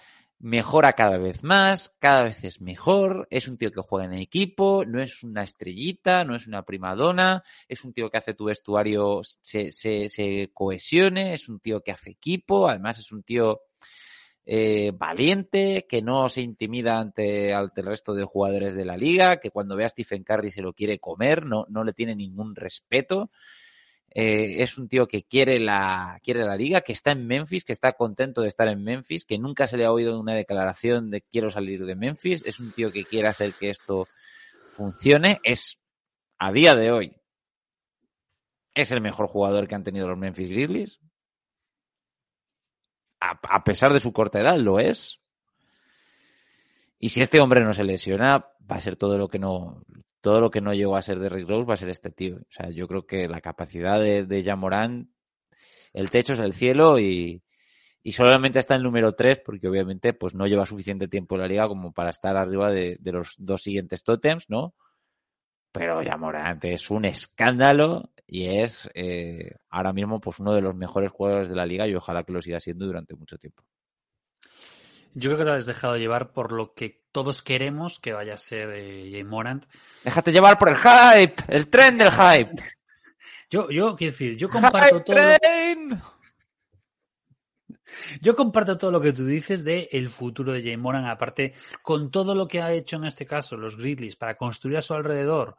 mejora cada vez más, cada vez es mejor, es un tío que juega en equipo, no es una estrellita, no es una primadona, es un tío que hace tu vestuario se, se, cohesione, es un tío que hace equipo, además es un tío eh, valiente, que no se intimida ante, ante el resto de jugadores de la liga, que cuando ve a Stephen Curry se lo quiere comer, no, no le tiene ningún respeto. Eh, es un tío que quiere la, quiere la liga, que está en Memphis, que está contento de estar en Memphis, que nunca se le ha oído una declaración de quiero salir de Memphis. Es un tío que quiere hacer que esto funcione. Es, a día de hoy, es el mejor jugador que han tenido los Memphis Grizzlies. A, a pesar de su corta edad, lo es. Y si este hombre no se lesiona, va a ser todo lo que no, todo lo que no llegó a ser de Rick Rose va a ser este tío. O sea, yo creo que la capacidad de, de Jamorán, el techo es el cielo y, y solamente está el número 3 porque obviamente pues no lleva suficiente tiempo en la liga como para estar arriba de, de los dos siguientes tótems, ¿no? Pero Jamorán es un escándalo y es eh, ahora mismo pues uno de los mejores jugadores de la liga y ojalá que lo siga siendo durante mucho tiempo. Yo creo que te has dejado llevar por lo que todos queremos que vaya a ser eh, Jay Morant. Déjate llevar por el hype, el tren del hype. [LAUGHS] Yo, yo, quiero decir, yo comparto Hype todo. lo-. Yo comparto todo lo que tú dices de el futuro de Jay Moran, aparte con todo lo que ha hecho en este caso los Grizzlies para construir a su alrededor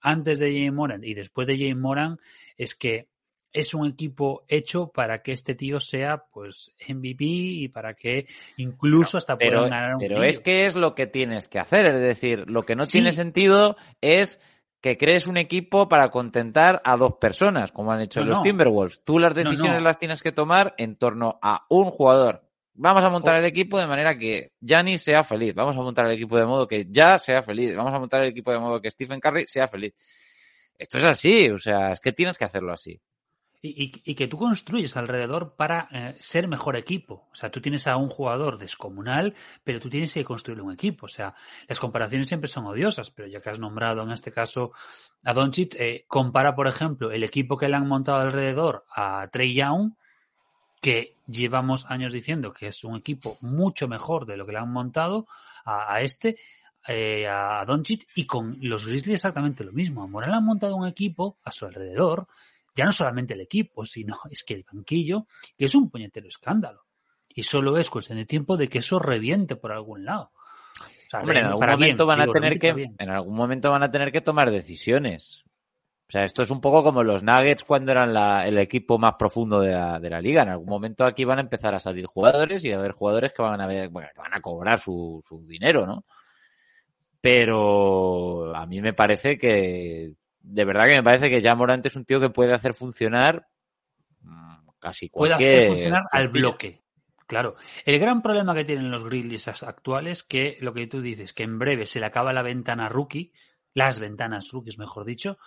antes de Jay Moran y después de Jay Moran es que es un equipo hecho para que este tío sea pues MVP y para que incluso hasta pero, puedan ganar un Pero es que es lo que tienes que hacer, es decir, lo que no sí. tiene sentido es que crees un equipo para contentar a dos personas, como han hecho no, los no. Timberwolves. Tú las decisiones las tienes que tomar en torno a un jugador. Vamos a montar el equipo de manera que Giannis sea feliz. Vamos a montar el equipo de modo que ya sea feliz. Vamos a montar el equipo de modo que Stephen Curry sea feliz. Esto es así, o sea, es que tienes que hacerlo así. Y, y, que tú construyes alrededor para eh, ser mejor equipo. O sea, tú tienes a un jugador descomunal, pero tú tienes que construir un equipo. O sea, las comparaciones siempre son odiosas, pero ya que has nombrado en este caso a Doncic, eh, compara, por ejemplo, el equipo que le han montado alrededor a Trey Young, que llevamos años diciendo que es un equipo mucho mejor de lo que le han montado a, este, eh, a Doncic, y con los Grizzlies exactamente lo mismo. A Moral han montado un equipo a su alrededor ya no solamente el equipo, sino [LAUGHS] es que el banquillo, que es un puñetero escándalo. Y solo es cuestión de tiempo de que eso reviente por algún lado. O sea, Hombre, en algún momento bien, van a tener que, bien. en algún momento van a tener que tomar decisiones. O sea, esto es un poco como los Nuggets cuando eran la, el equipo más profundo de la, de la, liga. En algún momento aquí van a empezar a salir jugadores y a haber jugadores que van a ver, bueno, que van a cobrar su, su dinero, ¿no? Pero a mí me parece que de verdad que me parece que ya Morant es un tío que puede hacer funcionar casi cualquier... Puede hacer funcionar al bloque. Claro. El gran problema que tienen los Grizzlies actuales que lo que tú dices, que en breve se le acaba la ventana rookie, las ventanas rookies, mejor dicho,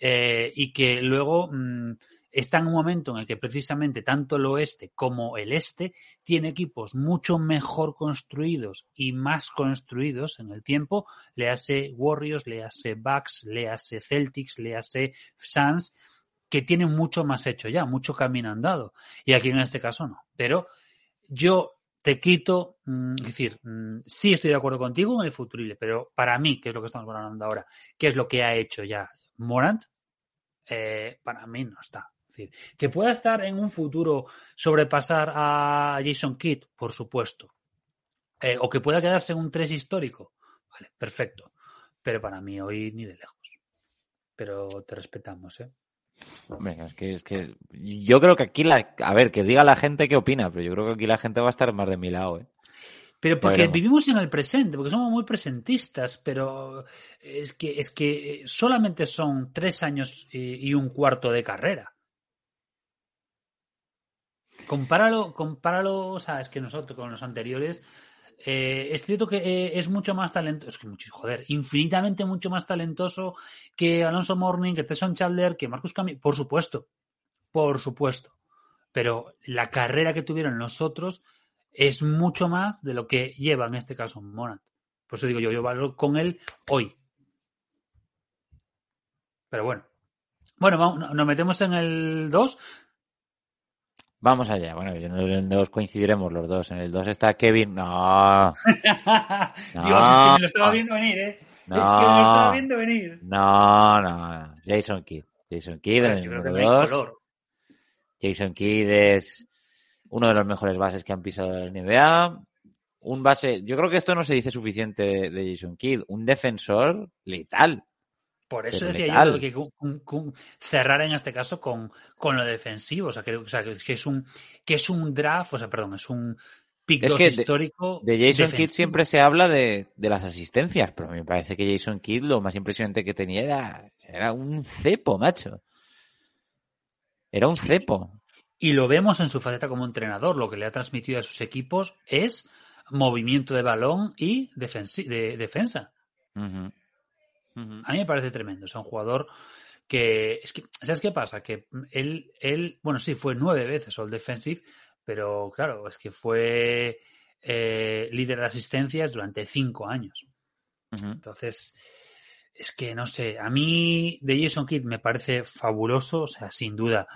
eh, y que luego mmm, está en un momento en el que precisamente tanto el oeste como el este tiene equipos mucho mejor construidos y más construidos en el tiempo, le hace Warriors, le hace Bucks, le hace Celtics, le hace Suns, que tienen mucho más hecho ya, mucho camino andado. Y aquí en este caso no. Pero yo te quito, mmm, es decir, mmm, sí estoy de acuerdo contigo en el futurible, pero para mí, que es lo que estamos hablando ahora, ¿qué es lo que ha hecho ya Morant? Eh, para mí no está. Es decir, que pueda estar en un futuro sobrepasar a Jason Kidd, por supuesto. Eh, o que pueda quedarse en un 3 histórico. Vale, perfecto. Pero para mí hoy ni de lejos. Pero te respetamos, ¿eh? Venga, es que, es que yo creo que aquí la, a ver, que diga la gente qué opina, pero yo creo que aquí la gente va a estar más de mi lado, ¿eh? Pero porque vivimos en el presente, porque somos muy presentistas, pero es que, es que solamente son tres años y un cuarto de carrera. Compáralo, compáralo, o sea, es que nosotros con los anteriores, eh, es cierto que eh, es mucho más talentoso, es que mucho, joder, infinitamente mucho más talentoso que Alonso Morning, que Tesson Chandler, que Marcus Camille, por supuesto, por supuesto. Pero la carrera que tuvieron los otros es mucho más de lo que lleva en este caso Monat. Por eso digo yo, yo valoro con él hoy. Pero bueno. Bueno, vamos, nos metemos en el 2. Vamos allá. Bueno, 2 coincidiremos los dos. En el 2 está Kevin. No. [LAUGHS] no. Dios, es que me lo estaba viendo venir, ¿eh? No. Es que me lo estaba viendo venir. No, no, no. Jason Kidd. Jason Kidd en el número 2. Jason Kidd es uno de los mejores bases que han pisado la NBA. Un base, yo creo que esto no se dice suficiente de, de Jason Kidd, un defensor letal. Por eso decía letal. yo que cerrar en este caso con, con lo defensivo, o sea, que, o sea, que, es un que es un draft, o sea, perdón, es un pick es que histórico. De, de Jason defensivo. Kidd siempre se habla de, de, las asistencias, pero me parece que Jason Kidd lo más impresionante que tenía era, era un cepo, macho. Era un cepo. Y lo vemos en su faceta como entrenador. Lo que le ha transmitido a sus equipos es movimiento de balón y de defensa. Uh -huh. Uh -huh. A mí me parece tremendo. Es un jugador que. Es que ¿Sabes qué pasa? Que él, él bueno, sí, fue nueve veces All Defensive, pero claro, es que fue eh, líder de asistencias durante cinco años. Uh -huh. Entonces, es que no sé. A mí, de Jason Kidd me parece fabuloso, o sea, sin duda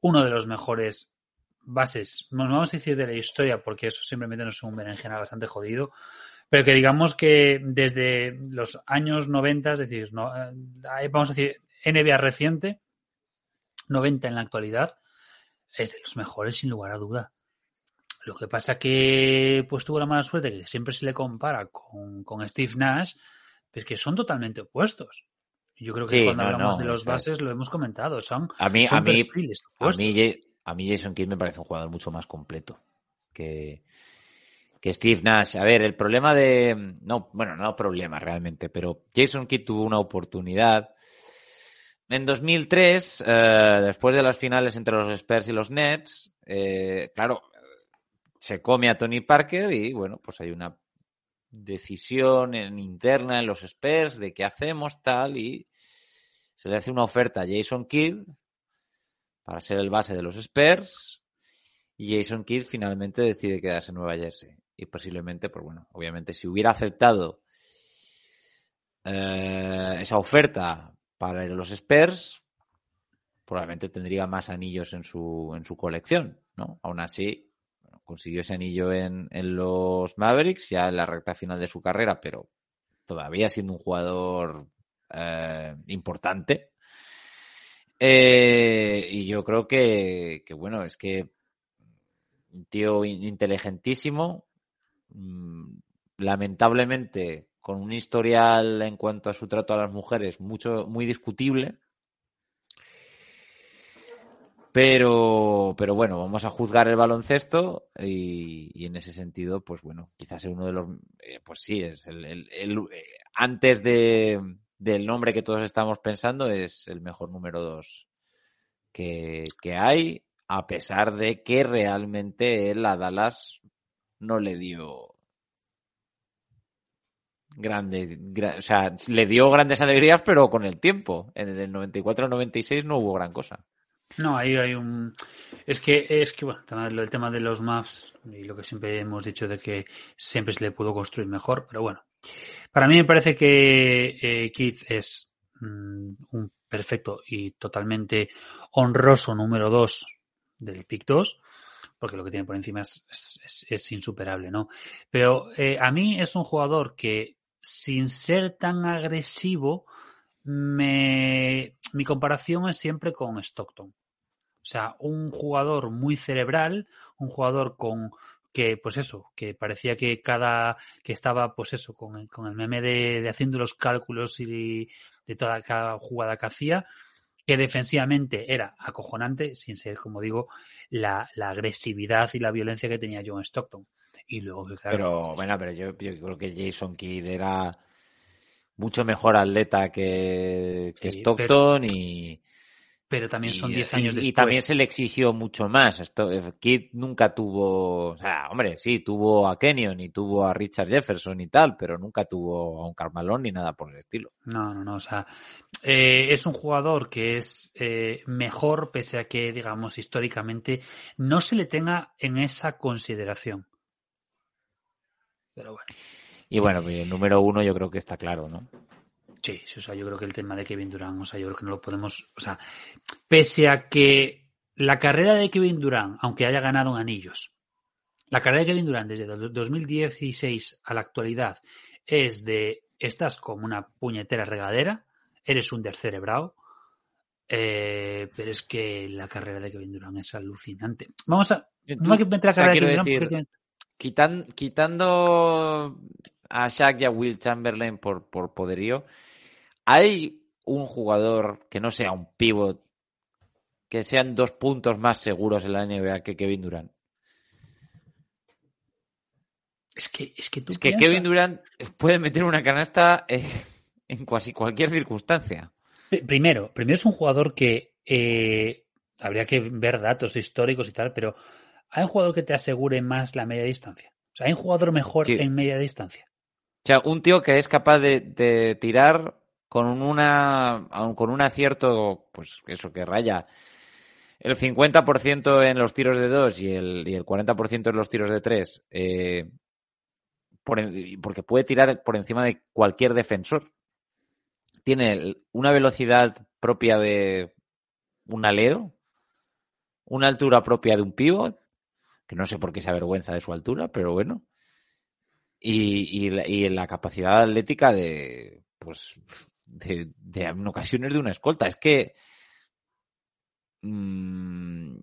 uno de los mejores bases, no vamos a decir de la historia, porque eso simplemente nos es un berenjena bastante jodido, pero que digamos que desde los años 90, es decir, no, vamos a decir NBA reciente, 90 en la actualidad, es de los mejores sin lugar a duda. Lo que pasa que pues tuvo la mala suerte que siempre se le compara con, con Steve Nash, pues que son totalmente opuestos. Yo creo que Sí, cuando no, hablamos no, de los bases es. lo hemos comentado. Son, A mí, son a mí, perfiles a mí, a mí Jason Kidd me parece un jugador mucho más completo que, que Steve Nash. A ver, el problema de... No, bueno, no problema realmente, pero Jason Kidd tuvo una oportunidad en 2003, eh, después de las finales entre los Spurs y los Nets, eh, claro, se come a Tony Parker y bueno, pues hay una decisión en- interna en los Spurs de qué hacemos tal y se le hace una oferta a Jason Kidd para ser el base de los Spurs y Jason Kidd finalmente decide quedarse en Nueva Jersey y posiblemente, pues bueno, obviamente si hubiera aceptado eh, esa oferta para los Spurs, probablemente tendría más anillos en su, en su colección, ¿no? Aún así, consiguió ese anillo en, en los Mavericks, ya en la recta final de su carrera, pero todavía siendo un jugador eh, importante. Eh, y yo creo que, que, bueno, es que un tío in- inteligentísimo, lamentablemente con un historial en cuanto a su trato a las mujeres mucho muy discutible. Pero, pero bueno, vamos a juzgar el baloncesto y, en ese sentido, pues bueno, quizás es uno de los, eh, pues sí, es el, el- el- eh, antes de, del nombre que todos estamos pensando, es el mejor número dos que, que hay, a pesar de que realmente él a Dallas no le dio grandes, gra- o sea, le dio grandes alegrías, pero con el tiempo. En el 94 al 96 no hubo gran cosa. No, ahí hay un. Es que, es que bueno, el tema de los maps y lo que siempre hemos dicho de que siempre se le pudo construir mejor, pero bueno. Para mí me parece que eh, Keith es mm, un perfecto y totalmente honroso número 2 del pick 2, porque lo que tiene por encima es, es- insuperable, ¿no? Pero eh, a mí es un jugador que, sin ser tan agresivo, me, mi comparación es siempre con Stockton. O sea, un jugador muy cerebral, un jugador con que, pues eso, que parecía que cada, que estaba, pues eso, con el, con el meme de, de haciendo los cálculos y de toda cada jugada que hacía, que defensivamente era acojonante, sin ser, como digo, la, la agresividad y la violencia que tenía John Stockton. Y luego, que, claro, Pero bueno, pero yo, yo creo que Jason Kidd era mucho mejor atleta que, que Sí, Stockton y, pero también son y- 10 y- años y después. también se le exigió mucho más. Esto, eh, Kidd nunca tuvo, o sea, hombre, sí, tuvo a Kenyon y tuvo a Richard Jefferson y tal, pero nunca tuvo a un Carmalón ni nada por el estilo. No, no, no. O sea, eh, es un jugador que es eh, mejor, pese a que, digamos, históricamente no se le tenga en esa consideración. Pero bueno, Y bueno, pues el número uno yo creo que está claro, ¿no? Sí, sí, o sea, yo creo que el tema de Kevin Durant, o sea, yo creo que no lo podemos, o sea, pese a que la carrera de Kevin Durant, aunque haya ganado en anillos, la carrera de Kevin Durant desde el 2016 a la actualidad es de estás como una puñetera regadera, eres un descerebrado, eh, pero es que la carrera de Kevin Durant es alucinante. Vamos a. No hay que meter la O sea, carrera de Kevin Durant decir, porque- quitan- quitando a Shaq y a Will Chamberlain por, por poderío, ¿hay un jugador que no sea un pivot que sean dos puntos más seguros en la NBA que Kevin Durant? es que, es que tú Es que piensas- Kevin Durant puede meter una canasta eh, en casi cualquier circunstancia. Pri- Primero, primero es un jugador que eh, habría que ver datos históricos y tal, pero hay un jugador que te asegure más la media distancia. O sea, hay un jugador mejor Sí. en media distancia. O sea, un tío que es capaz de, de tirar con una con un acierto, pues eso que raya el 50% en los tiros de dos y el, y el 40% en los tiros de tres, eh, por porque puede tirar por encima de cualquier defensor. Tiene una velocidad propia de un alero, una altura propia de un pívot, que no sé por qué se avergüenza de su altura, pero bueno y, y, y la capacidad atlética de, pues, de, de en ocasiones de una escolta. Es que mm,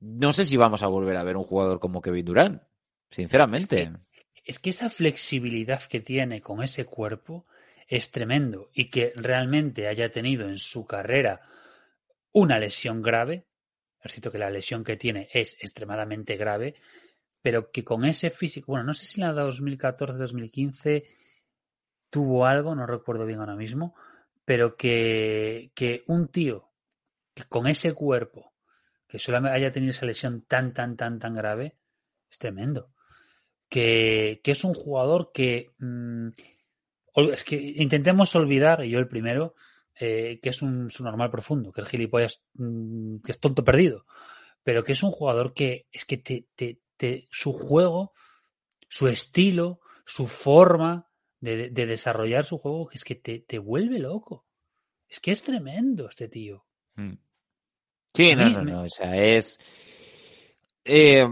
no sé si vamos a volver a ver un jugador como Kevin Durant, sinceramente. Es Es que esa flexibilidad que tiene con ese cuerpo es tremendo y que realmente haya tenido en su carrera una lesión grave, es cierto que la lesión que tiene es extremadamente grave, pero que con ese físico, bueno, no sé si en la 2014-2015 tuvo algo, no recuerdo bien ahora mismo, pero que, que un tío que con ese cuerpo, que solo haya tenido esa lesión tan, tan, tan, tan grave, es tremendo. Que, que es un jugador que mmm, es que intentemos olvidar, y yo el primero, eh, que es un su normal profundo, que el gilipollas, mmm, que es tonto perdido, pero que es un jugador que es que te, te, te, su juego, su estilo, su forma de, de, desarrollar su juego, es que te, te, vuelve loco. Es que es tremendo este tío. Hmm. Sí, no, no, no, o sea, es... Eh,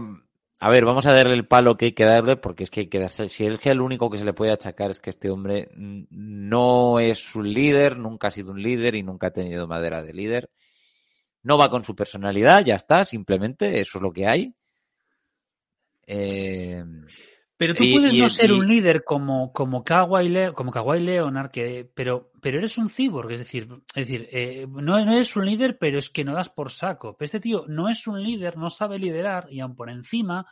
a ver, vamos a darle el palo que hay que darle, porque es que hay que darse. Si es que el único que se le puede achacar es que este hombre no es un líder, nunca ha sido un líder y nunca ha tenido madera de líder. No va con su personalidad, ya está, simplemente, eso es lo que hay. Eh, pero tú puedes y, no y, ser un líder como, como, Kawhi, Le como Kawhi Leonard, que, pero, pero eres un cyborg, es decir, es decir eh, no, no, eres un líder, pero es que no das por saco. Pero este tío no es un líder, no sabe liderar y aún por encima,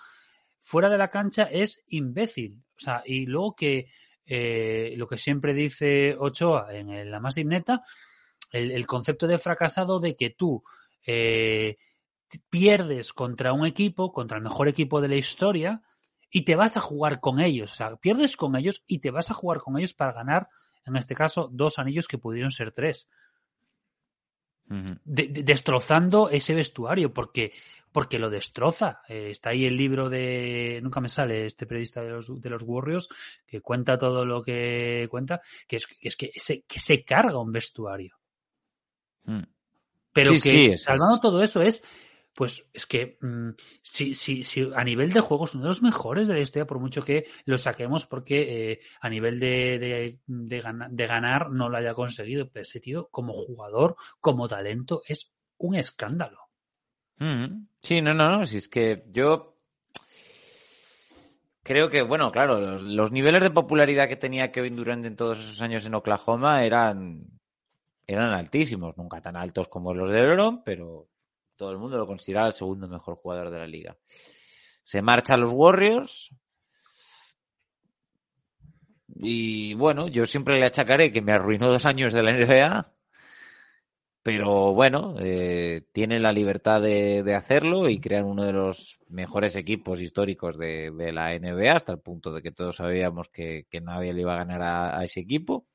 fuera de la cancha, es imbécil. O sea, y luego que eh, lo que siempre dice Ochoa en la más neta, el, el, concepto de fracasado de que tú eh, pierdes contra un equipo, contra el mejor equipo de la historia, y te vas a jugar con ellos. O sea, pierdes con ellos y te vas a jugar con ellos para ganar, en este caso, dos anillos que pudieron ser tres. Uh -huh. de, de, destrozando ese vestuario, porque, porque lo destroza. Eh, está ahí el libro de. Nunca me sale este periodista de los, de los Warriors, que cuenta todo lo que cuenta, que es, es que, se, que se carga un vestuario. Uh -huh. Pero sí, que, sí, salvando es. todo eso, es pues es que mmm, si, si, si, a nivel de juego es uno de los mejores de la historia, por mucho que lo saquemos porque eh, a nivel de, de, de, ganar, no lo haya conseguido. Pero ese tío, como jugador, como talento, es un escándalo. Mm, sí, no, no, no. Si es que yo creo que, bueno, claro, los, los niveles de popularidad que tenía Kevin Durant en todos esos años en Oklahoma eran, eran altísimos. Nunca tan altos como los de LeBron, pero todo el mundo lo consideraba el segundo mejor jugador de la liga. Se marcha a los Warriors. Y bueno, yo siempre le achacaré que me arruinó dos años de la NBA. Pero bueno, eh, tiene la libertad de, hacerlo y crean uno de los mejores equipos históricos de, la NBA, hasta el punto de que todos sabíamos que, nadie le iba a ganar a ese equipo.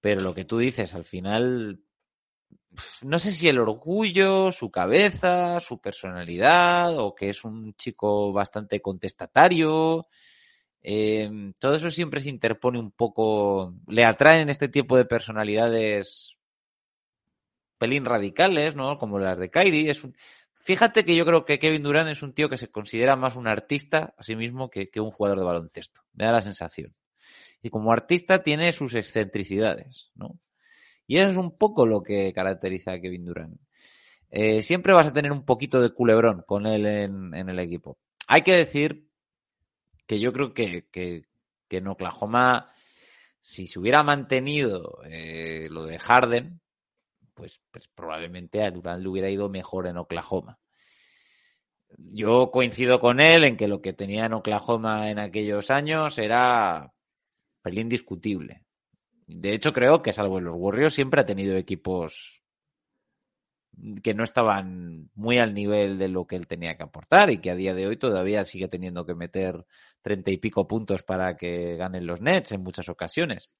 Pero lo que tú dices, al final no sé si el orgullo, su cabeza, su personalidad, o que es un chico bastante contestatario. Eh, todo eso siempre se interpone un poco, le atraen este tipo de personalidades pelín radicales, ¿no? Como las de un... Fíjate que yo creo que Kevin Durant es un tío que se considera más un artista a sí mismo que, que un jugador de baloncesto. Me da la sensación. Y como artista tiene sus excentricidades, ¿no? Y eso es un poco lo que caracteriza a Kevin Durant. Eh, siempre vas a tener un poquito de culebrón con él en, el equipo. Hay que decir que yo creo que, que, que en Oklahoma, si se hubiera mantenido eh, lo de Harden, pues, pues, probablemente a Durant le hubiera ido mejor en Oklahoma. Yo coincido con él en que lo que tenía en Oklahoma en aquellos años era pelín discutible. De hecho, creo que salvo los Warriors siempre ha tenido equipos que no estaban muy al nivel de lo que él tenía que aportar y que a día de hoy todavía sigue teniendo que meter treinta y pico puntos para que ganen los Nets en muchas ocasiones.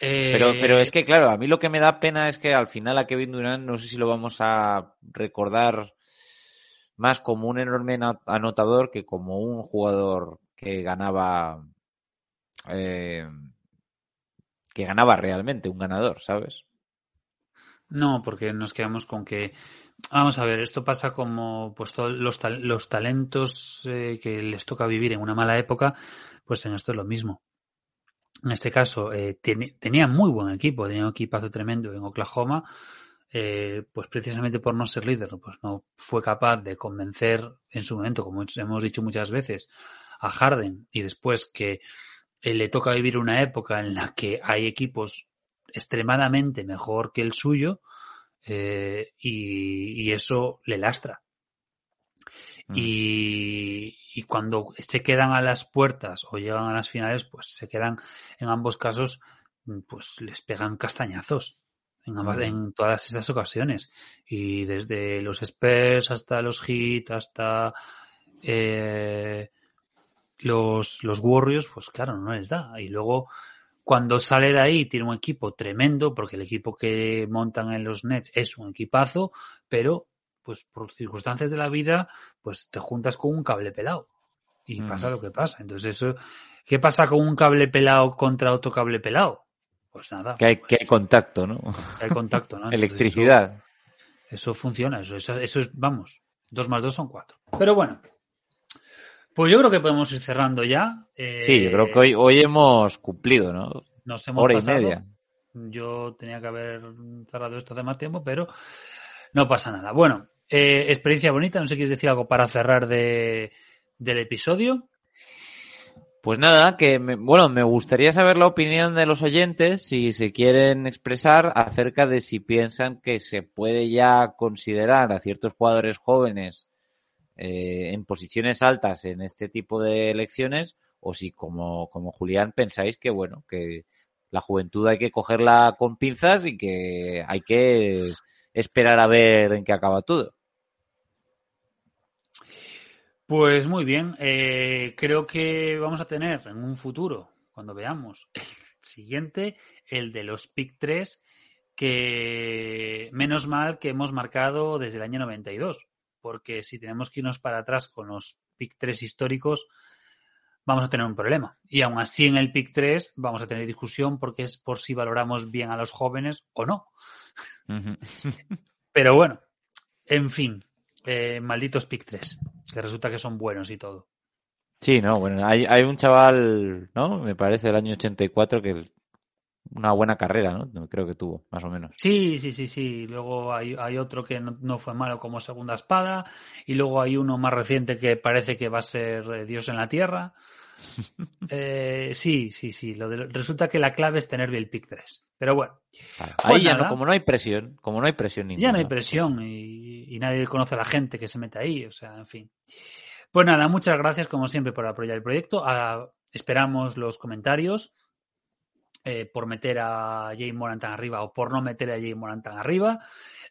Eh... Pero, pero es que, claro, a mí lo que me da pena es que al final a Kevin Durant no sé si lo vamos a recordar más como un enorme anotador que como un jugador que ganaba eh, que ganaba realmente un ganador, ¿sabes? No, porque nos quedamos con que, vamos a ver, esto pasa como pues todos los, los talentos eh, que les toca vivir en una mala época, pues en esto es lo mismo. En este caso, eh, tiene, tenía muy buen equipo, tenía un equipazo tremendo en Oklahoma, eh, pues precisamente por no ser líder, pues no fue capaz de convencer en su momento, como hemos dicho muchas veces, a Harden y después que le toca vivir una época en la que hay equipos extremadamente mejor que el suyo eh, y, y eso le lastra. Mm. Y, y cuando se quedan a las puertas o llegan a las finales, pues se quedan en ambos casos, mm, pues les pegan castañazos en, ambas- Mm. en todas esas ocasiones. Y desde los Spurs hasta los Heat, hasta eh, los, los Warriors, pues claro, no les da. Y luego, cuando sale de ahí, tiene un equipo tremendo, porque el equipo que montan en los Nets es un equipazo, pero pues por circunstancias de la vida, pues te juntas con un cable pelado. Y Mm. pasa lo que pasa. Entonces, eso, ¿qué pasa con un cable pelado contra otro cable pelado? Pues nada, Que hay, que hay contacto, ¿no? hay contacto, ¿no? [LAUGHS] Entonces, Electricidad. Eso, eso funciona, eso, eso, eso es, vamos, dos más dos son cuatro. Pero bueno, pues yo creo que podemos ir cerrando ya. Eh, Sí, yo creo que hoy, hoy hemos cumplido, ¿no? nos hemos Hora y media. Yo tenía que haber cerrado esto hace más tiempo, pero no pasa nada. Bueno, eh, experiencia bonita. No sé si quieres decir algo para cerrar de, del episodio. Pues nada, que me- bueno, me gustaría saber la opinión de los oyentes si se quieren expresar acerca de si piensan que se puede ya considerar a ciertos jugadores jóvenes eh, en posiciones altas en este tipo de elecciones o si como, como Julián pensáis que bueno, que la juventud hay que cogerla con pinzas y que hay que esperar a ver en qué acaba todo. Pues muy bien. eh, creo que vamos a tener en un futuro, cuando veamos el siguiente, el de los PIC 3, que menos mal que hemos marcado desde el año 92, porque si tenemos que irnos para atrás con los PIC 3 históricos, vamos a tener un problema. Y aún así en el PIC 3 vamos a tener discusión porque es por si valoramos bien a los jóvenes o no. [LAUGHS] Pero bueno, en fin, eh, malditos PIC 3, que resulta que son buenos y todo. Sí, no, bueno, hay, hay un chaval, ¿no? Me parece del año 84 que una buena carrera, ¿no? Creo que tuvo, más o menos. Sí, sí, sí, sí. Luego hay, hay otro que no, no fue malo como segunda espada. Y luego hay uno más reciente que parece que va a ser eh, Dios en la Tierra. [LAUGHS] Eh, sí, sí, sí. Lo de- resulta que la clave es tener el pick 3. Pero bueno, Claro. Pues Ahí ya nada. no, como no hay presión, como no hay presión ninguna. ya no hay presión y, y nadie conoce a la gente que se mete ahí. O sea, en fin. Pues nada, muchas gracias como siempre por apoyar el proyecto. Ah, esperamos los comentarios eh, por meter a Jay Moran tan arriba o por no meter a Jay Moran tan arriba.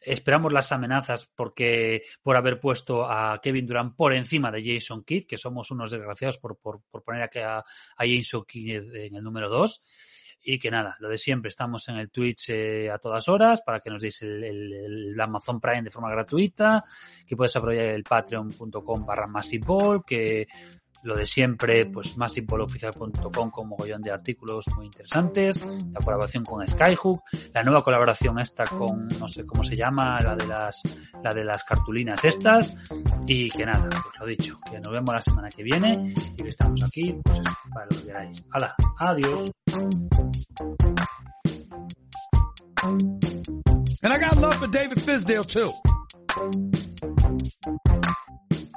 Esperamos las amenazas porque por haber puesto a Kevin Durant por encima de Jason Kidd, que somos unos desgraciados por, por, por poner a, a Jason Kidd en el número 2. Y que nada, lo de siempre, estamos en el Twitch eh, a todas horas para que nos deis el, Amazon Prime de forma gratuita, que puedes apoyar el patreon.com barra Massiveball, que lo de siempre, pues massiveballoficial.com con mogollón de artículos muy interesantes, la colaboración con Skyhook, la nueva colaboración esta con, no sé cómo se llama, la de las, la de las cartulinas estas, y que nada, pues lo dicho, que nos vemos la semana que viene y que estamos aquí, pues para lo que queráis. Hala, adiós. And I got love for David Fisdale too.